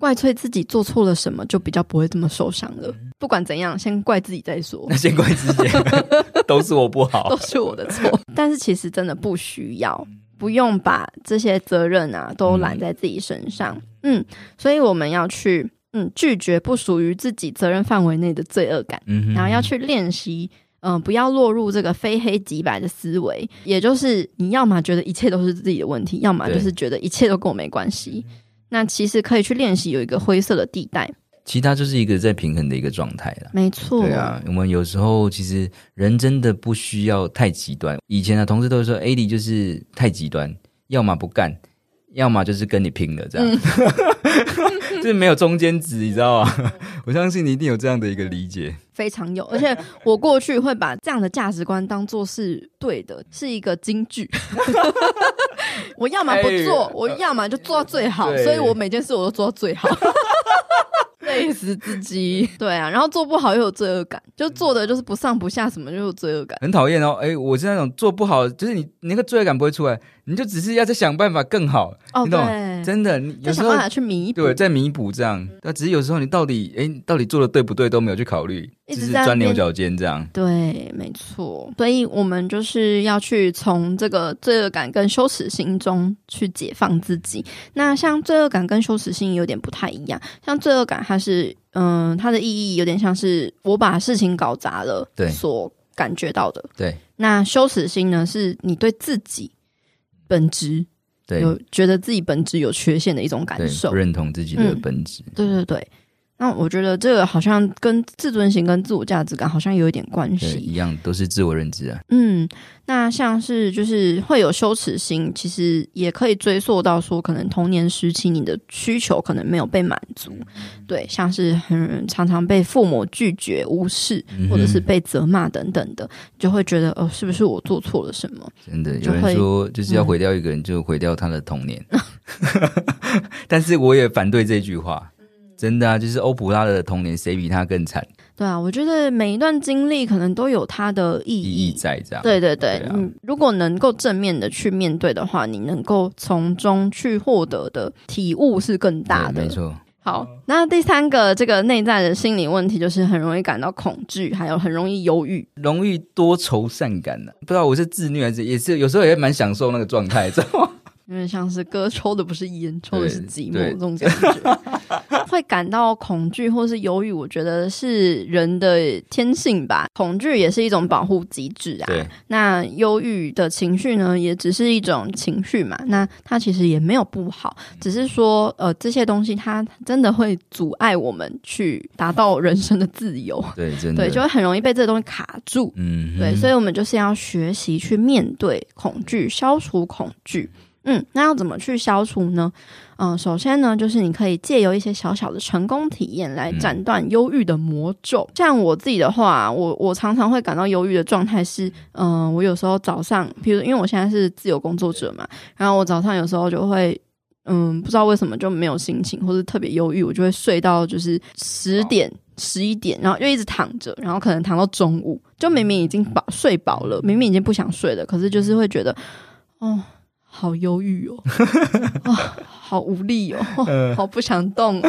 怪罪自己做错了什么，就比较不会这么受伤了。不管怎样，先怪自己再说。那先怪自己，都是我不好，都是我的错。但是其实真的不需要。不用把这些责任啊都揽在自己身上，嗯，嗯，所以我们要去嗯拒绝不属于自己责任范围内的罪恶感，嗯，然后要去练习，嗯、呃，不要落入这个非黑即白的思维，也就是你要么觉得一切都是自己的问题，要么就是觉得一切都跟我没关系，那其实可以去练习有一个灰色的地带。其他就是一个在平衡的一个状态了，没错。对啊，我们有时候其实人真的不需要太极端。以前的同事都说，AD 就是太极端，要么不干，要么就是跟你拼了，这样，嗯、就是没有中间值，你知道吗？我相信你一定有这样的一个理解，非常有。而且我过去会把这样的价值观当做是对的，是一个金句。我要么不做，哎、我要么就做到最好，所以我每件事我都做到最好。累死自己。对啊，然后做不好又有罪恶感，就做的就是不上不下，什么就有罪恶感，很讨厌哦。哎，我是那种做不好，就是你，你那个罪恶感不会出来，你就只是要再想办法更好，哦、你懂对？真的，你有时候想办法去弥补，对，再弥补这样。那只是有时候你到底哎，到底做的对不对都没有去考虑，一直钻牛角尖这样。对，没错。所以我们就是要去从这个罪恶感跟羞耻心中去解放自己。那像罪恶感跟羞耻心有点不太一样，像罪恶感它是嗯，它的意义有点像是我把事情搞砸了，对，所感觉到的。对。那羞耻心呢，是你对自己本质对有觉得自己本质有缺陷的一种感受，不认同自己的本质。嗯、对对对。那我觉得这个好像跟自尊心跟自我价值感好像有一点关系，一样都是自我认知啊。嗯，那像是就是会有羞耻心，其实也可以追溯到说，可能童年时期你的需求可能没有被满足，对，像是很常常被父母拒绝、无视，或者是被责骂等等的，就会觉得哦，是不是我做错了什么？真的有人说，就是要毁掉一个人，就毁掉他的童年。嗯、但是我也反对这句话。真的啊，就是欧普拉的童年，谁比他更惨？对啊，我觉得每一段经历可能都有它的意义，意义在这样。对对对，嗯、啊，如果能够正面的去面对的话，你能够从中去获得的体悟是更大的。没错。好，那第三个这个内在的心理问题就是很容易感到恐惧，还有很容易忧郁，容易多愁善感的、啊。不知道我是自虐还是也是有时候也蛮享受那个状态，知道吗？有点像是哥抽的不是烟，抽的是寂寞这种感觉，会感到恐惧或是忧郁。我觉得是人的天性吧，恐惧也是一种保护机制啊。对，那忧郁的情绪呢，也只是一种情绪嘛。那它其实也没有不好，只是说呃这些东西它真的会阻碍我们去达到人生的自由。对，真的，对，就会很容易被这个东西卡住。嗯，对，所以我们就是要学习去面对恐惧，消除恐惧。嗯，那要怎么去消除呢？嗯、呃，首先呢，就是你可以借由一些小小的成功体验来斩断忧郁的魔咒。嗯、像我自己的话，我我常常会感到忧郁的状态是，嗯、呃，我有时候早上，比如因为我现在是自由工作者嘛，然后我早上有时候就会，嗯，不知道为什么就没有心情，或是特别忧郁，我就会睡到就是十点、十一点，然后就一直躺着，然后可能躺到中午，就明明已经饱睡饱了，明明已经不想睡了，可是就是会觉得，哦。好忧郁哦，哦，好无力哦，哦，好不想动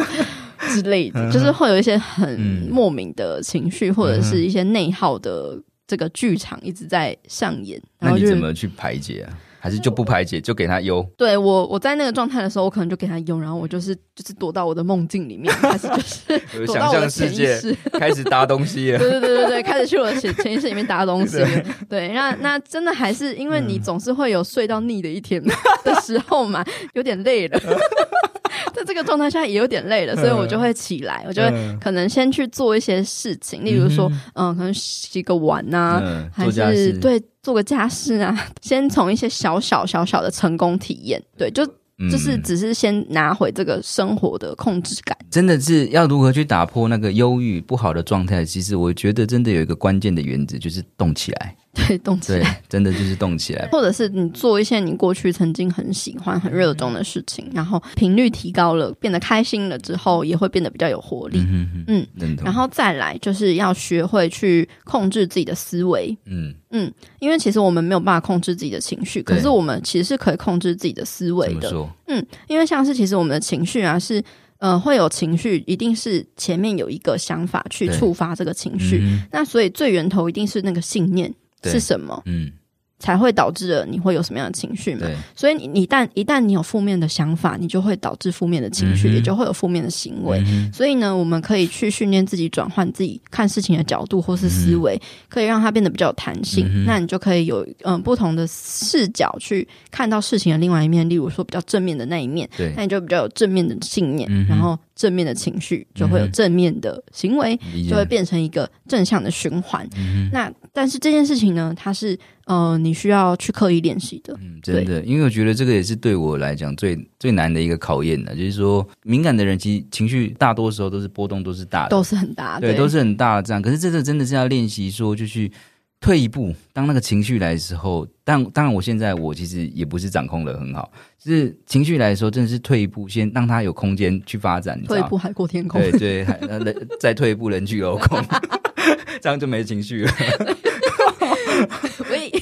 之类的，就是会有一些很莫名的情绪，或者是一些内耗的这个剧场一直在上演。然后那你怎么去排解啊？还是就不排解，就给他忧。对我，我在那个状态的时候，我可能就给他忧，然后我就是就是躲到我的梦境里面，开始就是躲到我的潜意识，开始搭东西了。对对对对对，开始去我的潜潜意识里面搭东西。对，对，那那真的还是因为你总是会有睡到腻的一天的时候嘛，有点累了。在这个状态下也有点累了，所以我就会起来，我就会可能先去做一些事情，例如说，嗯，可能洗个碗呐，还是对。做个家事啊，先从一些小小小小的成功体验，对，就就是只是先拿回这个生活的控制感。真的是要如何去打破那个忧郁不好的状态？其实我觉得真的有一个关键的原则，就是动起来。对，动起来，真的就是动起来，或者是你做一些你过去曾经很喜欢、很热衷的事情，然后频率提高了，变得开心了之后，也会变得比较有活力。嗯嗯，嗯，然后再来就是要学会去控制自己的思维。嗯嗯，因为其实我们没有办法控制自己的情绪，可是我们其实是可以控制自己的思维的。嗯，因为像是其实我们的情绪啊，是呃会有情绪，一定是前面有一个想法去触发这个情绪，嗯，那所以最源头一定是那个信念。是什么？嗯，才会导致了你会有什么样的情绪嘛？所以你你一旦一旦你有负面的想法，你就会导致负面的情绪，嗯，也就会有负面的行为，嗯。所以呢，我们可以去训练自己转换自己看事情的角度或是思维，嗯，可以让它变得比较有弹性，嗯。那你就可以有嗯不同的视角去看到事情的另外一面，例如说比较正面的那一面，对，那你就比较有正面的信念，嗯，然后。正面的情绪就会有正面的行为，嗯、就会变成一个正向的循环。嗯、那但是这件事情呢，它是呃你需要去刻意练习的。嗯，真的，因为我觉得这个也是对我来讲最最难的一个考验的，就是说敏感的人其实情绪大多时候都是波动都是大的，都是很大的，对，都是很大的这样。可是这个真的是要练习说，就去退一步，当那个情绪来的时候，但当然，我现在我其实也不是掌控的很好，就是情绪来的时候，真的是退一步，先让他有空间去发展。退一步海阔天空，对对，还人再退一步人去楼空，这样就没情绪了。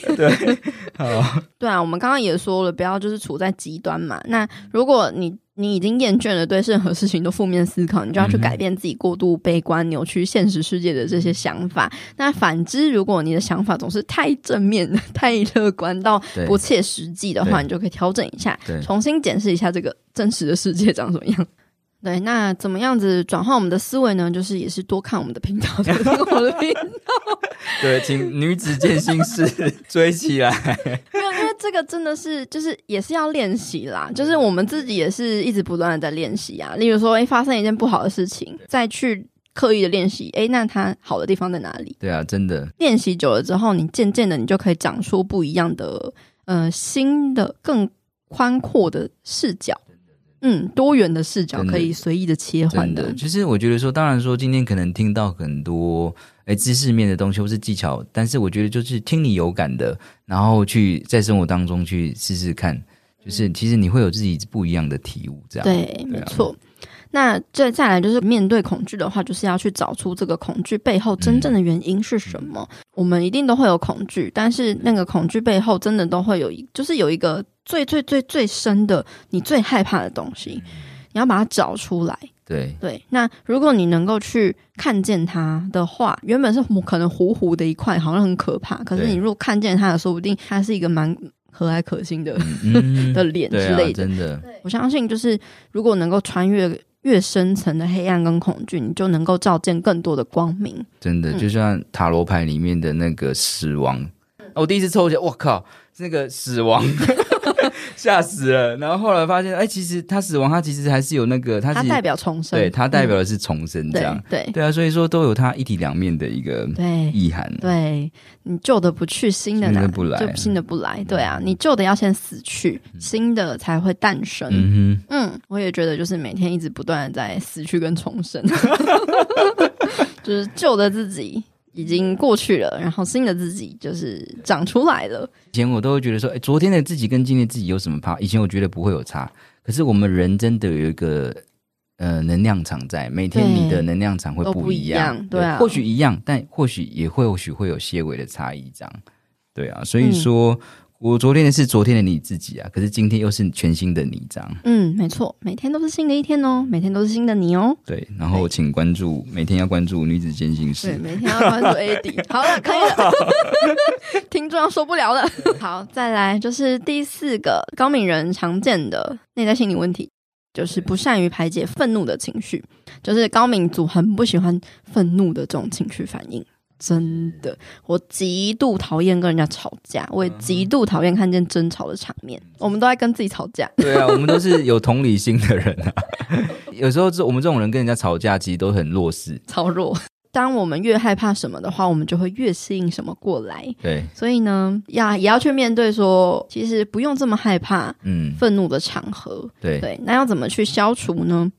喂，对，好，对啊，我们刚刚也说了，不要就是处在极端嘛。那如果你你已经厌倦了对任何事情都负面思考，你就要去改变自己过度悲观、扭曲现实世界的这些想法。那反之，如果你的想法总是太正面、太乐观到不切实际的话，你就可以调整一下，重新检视一下这个真实的世界长什么样。对，那怎么样子转换我们的思维呢？就是也是多看我们的频道，多听我的频道。对，请女子健心室追起来。没有，因为这个真的是，就是也是要练习啦。就是我们自己也是一直不断的在练习啊。例如说，哎，发生一件不好的事情，再去刻意的练习，哎，那它好的地方在哪里？对啊，真的。练习久了之后，你渐渐的，你就可以长出不一样的，呃，新的、更宽阔的视角。嗯，多元的视角可以随意的切换的。其实我觉得说，当然说，今天可能听到很多诶知识面的东西或是技巧，但是我觉得就是听你有感的，然后去在生活当中去试试看，就是其实你会有自己不一样的体悟。这样对，没错。那再再来就是面对恐惧的话，就是要去找出这个恐惧背后真正的原因是什么。嗯，我们一定都会有恐惧，但是那个恐惧背后真的都会有一，就是有一个最最最最深的你最害怕的东西，你要把它找出来。对对，那如果你能够去看见它的话，原本是可能糊糊的一块，好像很可怕。可是你如果看见它的，说不定它是一个蛮和蔼可亲的、嗯、的脸之类的。啊、真的，我相信就是如果能够穿越。越深层的黑暗跟恐惧，你就能够照见更多的光明。真的，就像塔罗牌里面的那个死亡，嗯、我第一次抽起来，我靠，那个死亡。吓死了！然后后来发现，哎，其实他死亡，他其实还是有那个，他代表重生，对，他代表的是重生，这样，嗯、对对，对啊，所以说都有他一体两面的一个意涵。对，对你旧的不去，新的新的不来，就新的不来。对啊，你旧的要先死去，新的才会诞生。嗯哼，嗯，我也觉得，就是每天一直不断的在死去跟重生，就是旧的自己。已经过去了，然后新的自己就是长出来了。以前我都会觉得说，哎，昨天的自己跟今天的自己有什么差？以前我觉得不会有差，可是我们人真的有一个呃能量场在，每天你的能量场会不一样，一样对啊，或许一样，但或许也会或许会有些微的差异，这样，对啊，所以说。嗯我昨天的是昨天的你自己啊，可是今天又是全新的你，这样。嗯，没错，每天都是新的一天哦，每天都是新的你哦。对，然后请关注，每天要关注女子健心室。对，每天要关注 AD。好了，可以了，听众受不了了。好，再来就是第四个高敏人常见的内在心理问题，就是不善于排解愤怒的情绪，就是高敏族很不喜欢愤怒的这种情绪反应。真的，我极度讨厌跟人家吵架，我也极度讨厌看见争吵的场面。我们都在跟自己吵架。对啊，我们都是有同理心的人啊。有时候，这我们这种人跟人家吵架，其实都很弱势，超弱。当我们越害怕什么的话，我们就会越适应什么过来。对，所以呢，要也要去面对说，其实不用这么害怕，嗯，愤怒的场合。嗯、对对，那要怎么去消除呢？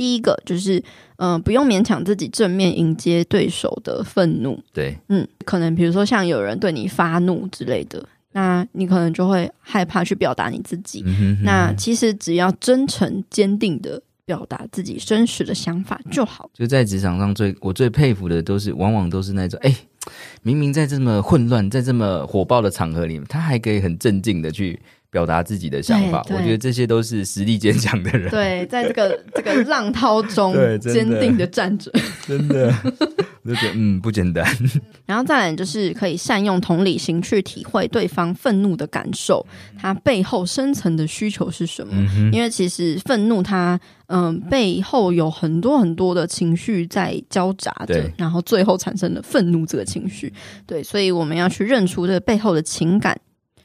第一个就是，嗯、呃，不用勉强自己正面迎接对手的愤怒。对，嗯，可能比如说像有人对你发怒之类的，那你可能就会害怕去表达你自己。嗯哼嗯哼。那其实只要真诚坚定的表达自己真实的想法就好。就在职场上最我最佩服的都是，往往都是那种，哎，明明在这么混乱、在这么火爆的场合里面，他还可以很镇静的去。表达自己的想法，我觉得这些都是实力坚强的人。对，在这个 这个浪涛中，坚定的站着，真的，我就觉得嗯不简单。然后再来就是可以善用同理心去体会对方愤怒的感受，他背后深层的需求是什么？嗯、因为其实愤怒它嗯、呃、背后有很多很多的情绪在交杂着，然后最后产生了愤怒这个情绪。对，所以我们要去认出这个背后的情感。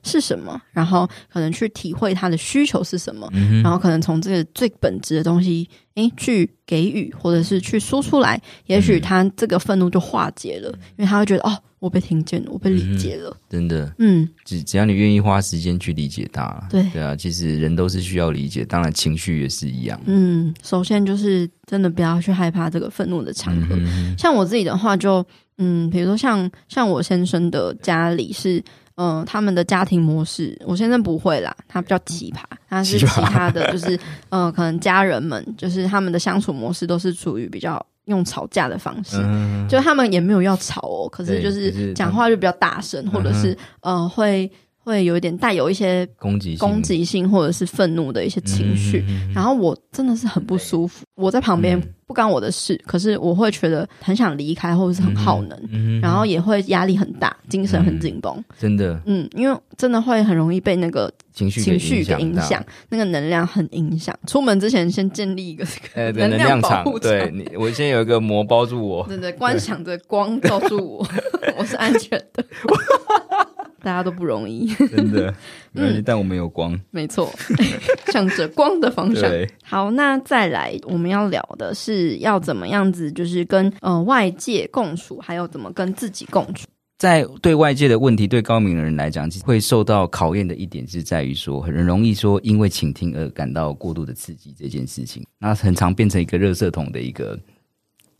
是什么，然后可能去体会他的需求是什么，嗯、然后可能从这个最本质的东西，诶，去给予或者是去说出来，也许他这个愤怒就化解了，嗯、因为他会觉得哦，我被听见了，我被理解了，嗯、真的，嗯，只只要你愿意花时间去理解他，对。对啊，其实人都是需要理解，当然情绪也是一样，嗯，首先就是真的不要去害怕这个愤怒的场合，嗯、像我自己的话就。嗯，比如说像像我先生的家里是，嗯、呃，他们的家庭模式，我先生不会啦，他比较奇葩，他是其他的就是，嗯、呃，可能家人们就是他们的相处模式都是处于比较用吵架的方式，嗯、就他们也没有要吵哦，可是就是讲话就比较大声，或者是呃会。会有一点带有一些攻击攻击性或者是愤怒的一些情绪，嗯、然后我真的是很不舒服。我在旁边不干我的事，嗯、可是我会觉得很想离开，或者是很耗能，嗯、然后也会压力很大，精神很紧绷。真的，嗯，因为真的会很容易被那个情绪情绪给影响，那个能量很影响。出门之前先建立一个这个 能量保护对，你我先有一个膜包住我，对对，观想着光罩住我，我是安全的。大家都不容易，真的。嗯，但我们有光，没错，向着光的方向。好，那再来我们要聊的是要怎么样子，就是跟呃外界共处，还有怎么跟自己共处。在对外界的问题，对高敏的人来讲，其实会受到考验的一点是在于说，很容易说因为倾听而感到过度的刺激这件事情，那很常变成一个热色桶的一个。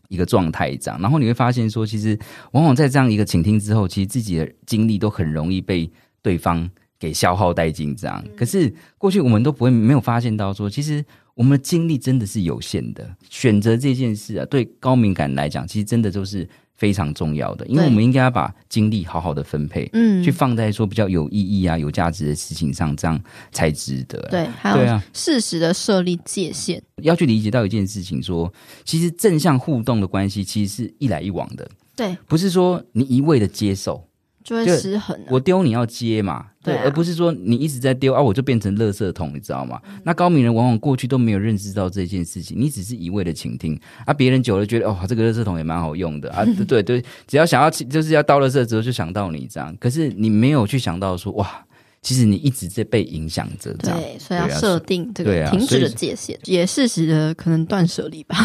一个状态这样，然后你会发现说，其实往往在这样一个倾听之后，其实自己的精力都很容易被对方给消耗殆尽。这样，可是过去我们都不会没有发现到说，其实我们的精力真的是有限的。选择这件事啊，对高敏感来讲，其实真的就是。非常重要的，因为我们应该要把精力好好的分配，嗯，去放在说比较有意义啊、有价值的事情上，这样才值得。对，还有适时的设立界限，要去理解到一件事情说，说其实正向互动的关系其实是一来一往的，对，不是说你一味的接受。就会失衡、啊。我丢你要接嘛，对，对啊、而不是说你一直在丢啊，我就变成垃圾桶，你知道吗？嗯、那高明人往往过去都没有认识到这件事情，你只是一味的倾听啊，别人久了觉得哦，这个垃圾桶也蛮好用的啊，对对对，只要想要就是要倒垃圾之后就想到你这样，可是你没有去想到说哇，其实你一直在被影响着，这样，对，所以要设定这个停止的界限，也适时的可能断舍离吧，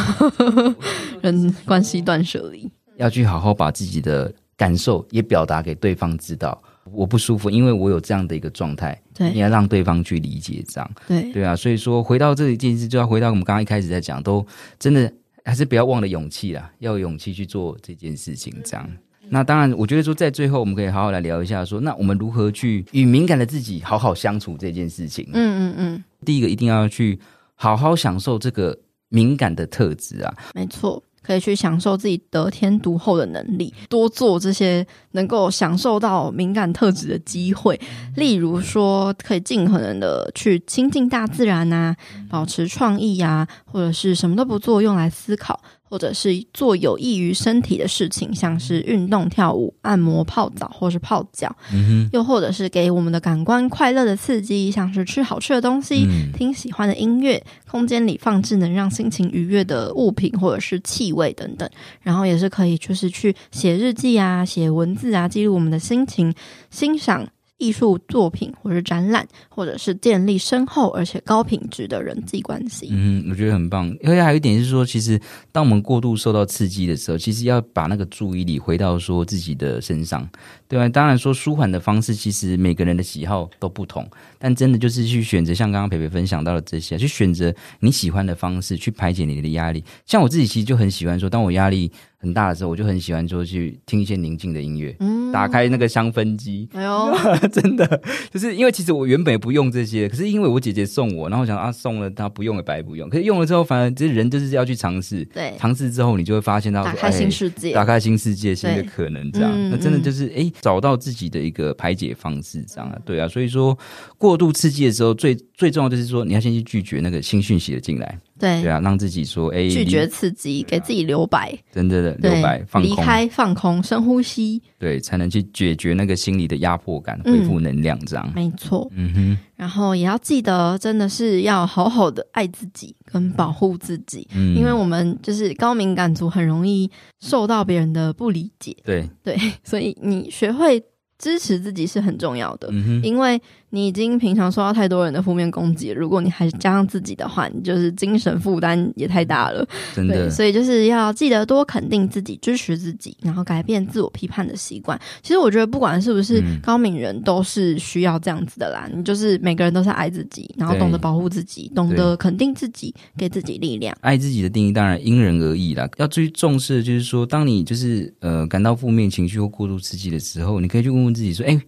人关系断舍离，要去好好把自己的。感受也表达给对方知道，我不舒服，因为我有这样的一个状态。对，你要让对方去理解，这样。对，对啊，所以说回到这一件事，就要回到我们刚刚一开始在讲，都真的还是不要忘了勇气啦，要有勇气去做这件事情。这样，那当然，我觉得说在最后，我们可以好好来聊一下说，说那我们如何去与敏感的自己好好相处这件事情。嗯嗯嗯，第一个一定要去好好享受这个敏感的特质啊，没错。可以去享受自己得天独厚的能力，多做这些能够享受到敏感特质的机会。例如说，可以尽可能的去亲近大自然啊，保持创意呀，或者是什么都不做，用来思考。或者是做有益于身体的事情，像是运动、跳舞、按摩、泡澡，或是泡脚。嗯。又或者是给我们的感官快乐的刺激，像是吃好吃的东西、嗯、听喜欢的音乐、空间里放置能让心情愉悦的物品或者是气味等等。然后也是可以，就是去写日记啊、写文字啊，记录我们的心情，欣赏。艺术作品，或者展览，或者是建立深厚而且高品质的人际关系。嗯，我觉得很棒。而且还有一点是说，其实当我们过度受到刺激的时候，其实要把那个注意力回到说自己的身上，对吧？当然说舒缓的方式，其实每个人的喜好都不同，但真的就是去选择像刚刚培培分享到的这些，去选择你喜欢的方式去排解你的压力。像我自己其实就很喜欢说，当我压力很大的时候，我就很喜欢说去听一些宁静的音乐，嗯，打开那个香氛机，哎呦，真的就是因为其实我原本也不用这些，可是因为我姐姐送我，然后我想啊送了她不用也白不用，可是用了之后，反而这人就是要去尝试，对，尝试之后你就会发现到打开新世界，打开新世界新的可能，这样，那真的就是哎、欸、找到自己的一个排解方式，这样啊，对啊，所以说过度刺激的时候，最最重要就是说你要先去拒绝那个新讯息的进来。对。对啊，让自己说，哎，拒绝刺激，给自己留白，真的的留白，放空，离开，放空，深呼吸，对，才能去解决那个心理的压迫感，恢复能量，这样，没错，嗯哼，然后也要记得，真的是要好好的爱自己跟保护自己，嗯，因为我们就是高敏感族，很容易受到别人的不理解，对。对，所以你学会。支持自己是很重要的，嗯哼，因为你已经平常受到太多人的负面攻击，如果你还加上自己的话，你就是精神负担也太大了。真的，所以就是要记得多肯定自己，支持自己，然后改变自我批判的习惯。其实我觉得，不管是不是高敏人，都是需要这样子的啦。嗯、你就是每个人都是爱自己，然后懂得保护自己，懂得肯定自己，给自己力量。爱自己的定义当然因人而异啦。要最重视的就是说，当你就是呃感到负面情绪或过度刺激的时候，你可以去问问自己说：“哎、欸。”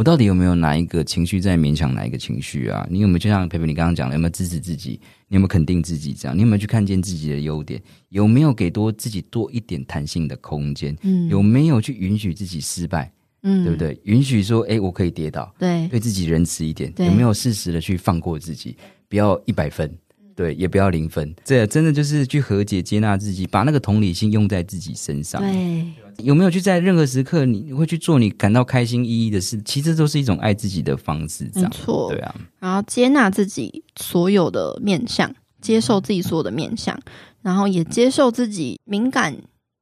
我到底有没有哪一个情绪在勉强哪一个情绪啊？你有没有就像佩佩你刚刚讲的，有没有支持自己？你有没有肯定自己？这样，你有没有去看见自己的优点？有没有给多自己多一点弹性的空间？嗯，有没有去允许自己失败？嗯，对不对？允许说，哎，我可以跌倒。对，对自己仁慈一点。对，有没有适时的去放过自己？不要一百分，对，也不要零分。这真的就是去和解、接纳自己，把那个同理心用在自己身上。对。有没有去在任何时刻，你会去做你感到开心意义的事？其实都是一种爱自己的方式。没错，对啊。然后接纳自己所有的面相，接受自己所有的面相，然后也接受自己敏感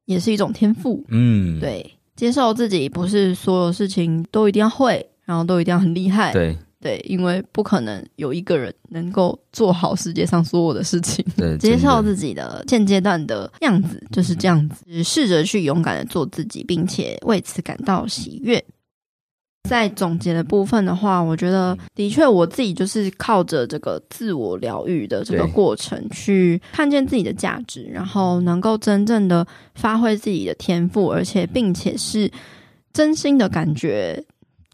也是一种天赋。嗯，对，接受自己不是所有事情都一定要会，然后都一定要很厉害。对。对，因为不可能有一个人能够做好世界上所有的事情。对，接受自己的现阶段的样子就是这样子，试着去勇敢的做自己，并且为此感到喜悦。在总结的部分的话，我觉得的确我自己就是靠着这个自我疗愈的这个过程，去看见自己的价值，然后能够真正的发挥自己的天赋，而且并且是真心的感觉。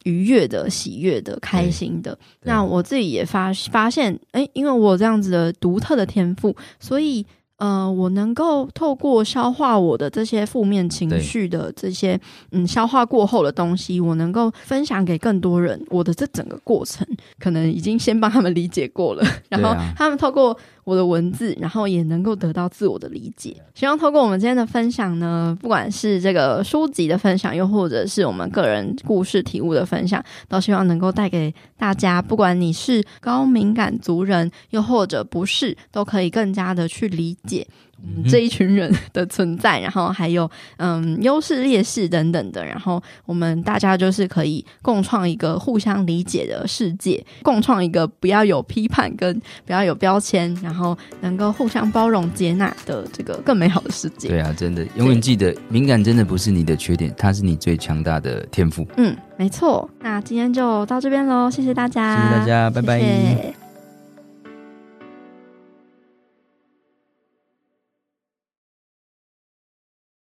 愉悦的、喜悦的、开心的，那我自己也发发现，诶，因为我有这样子的独特的天赋，所以。呃，我能够透过消化我的这些负面情绪的这些嗯消化过后的东西，我能够分享给更多人。我的这整个过程，可能已经先帮他们理解过了，然后他们透过我的文字，然后也能够得到自我的理解。希望透过我们今天的分享呢，不管是这个书籍的分享，又或者是我们个人故事体悟的分享，都希望能够带给大家，不管你是高敏感族人，又或者不是，都可以更加的去理解。嗯，这一群人的存在，然后还有嗯优势劣势等等的，然后我们大家就是可以共创一个互相理解的世界，共创一个不要有批判跟不要有标签，然后能够互相包容接纳的这个更美好的世界。对啊，真的永远记得，敏感真的不是你的缺点，它是你最强大的天赋。嗯，没错。那今天就到这边喽，谢谢大家，谢谢大家，拜拜。谢谢。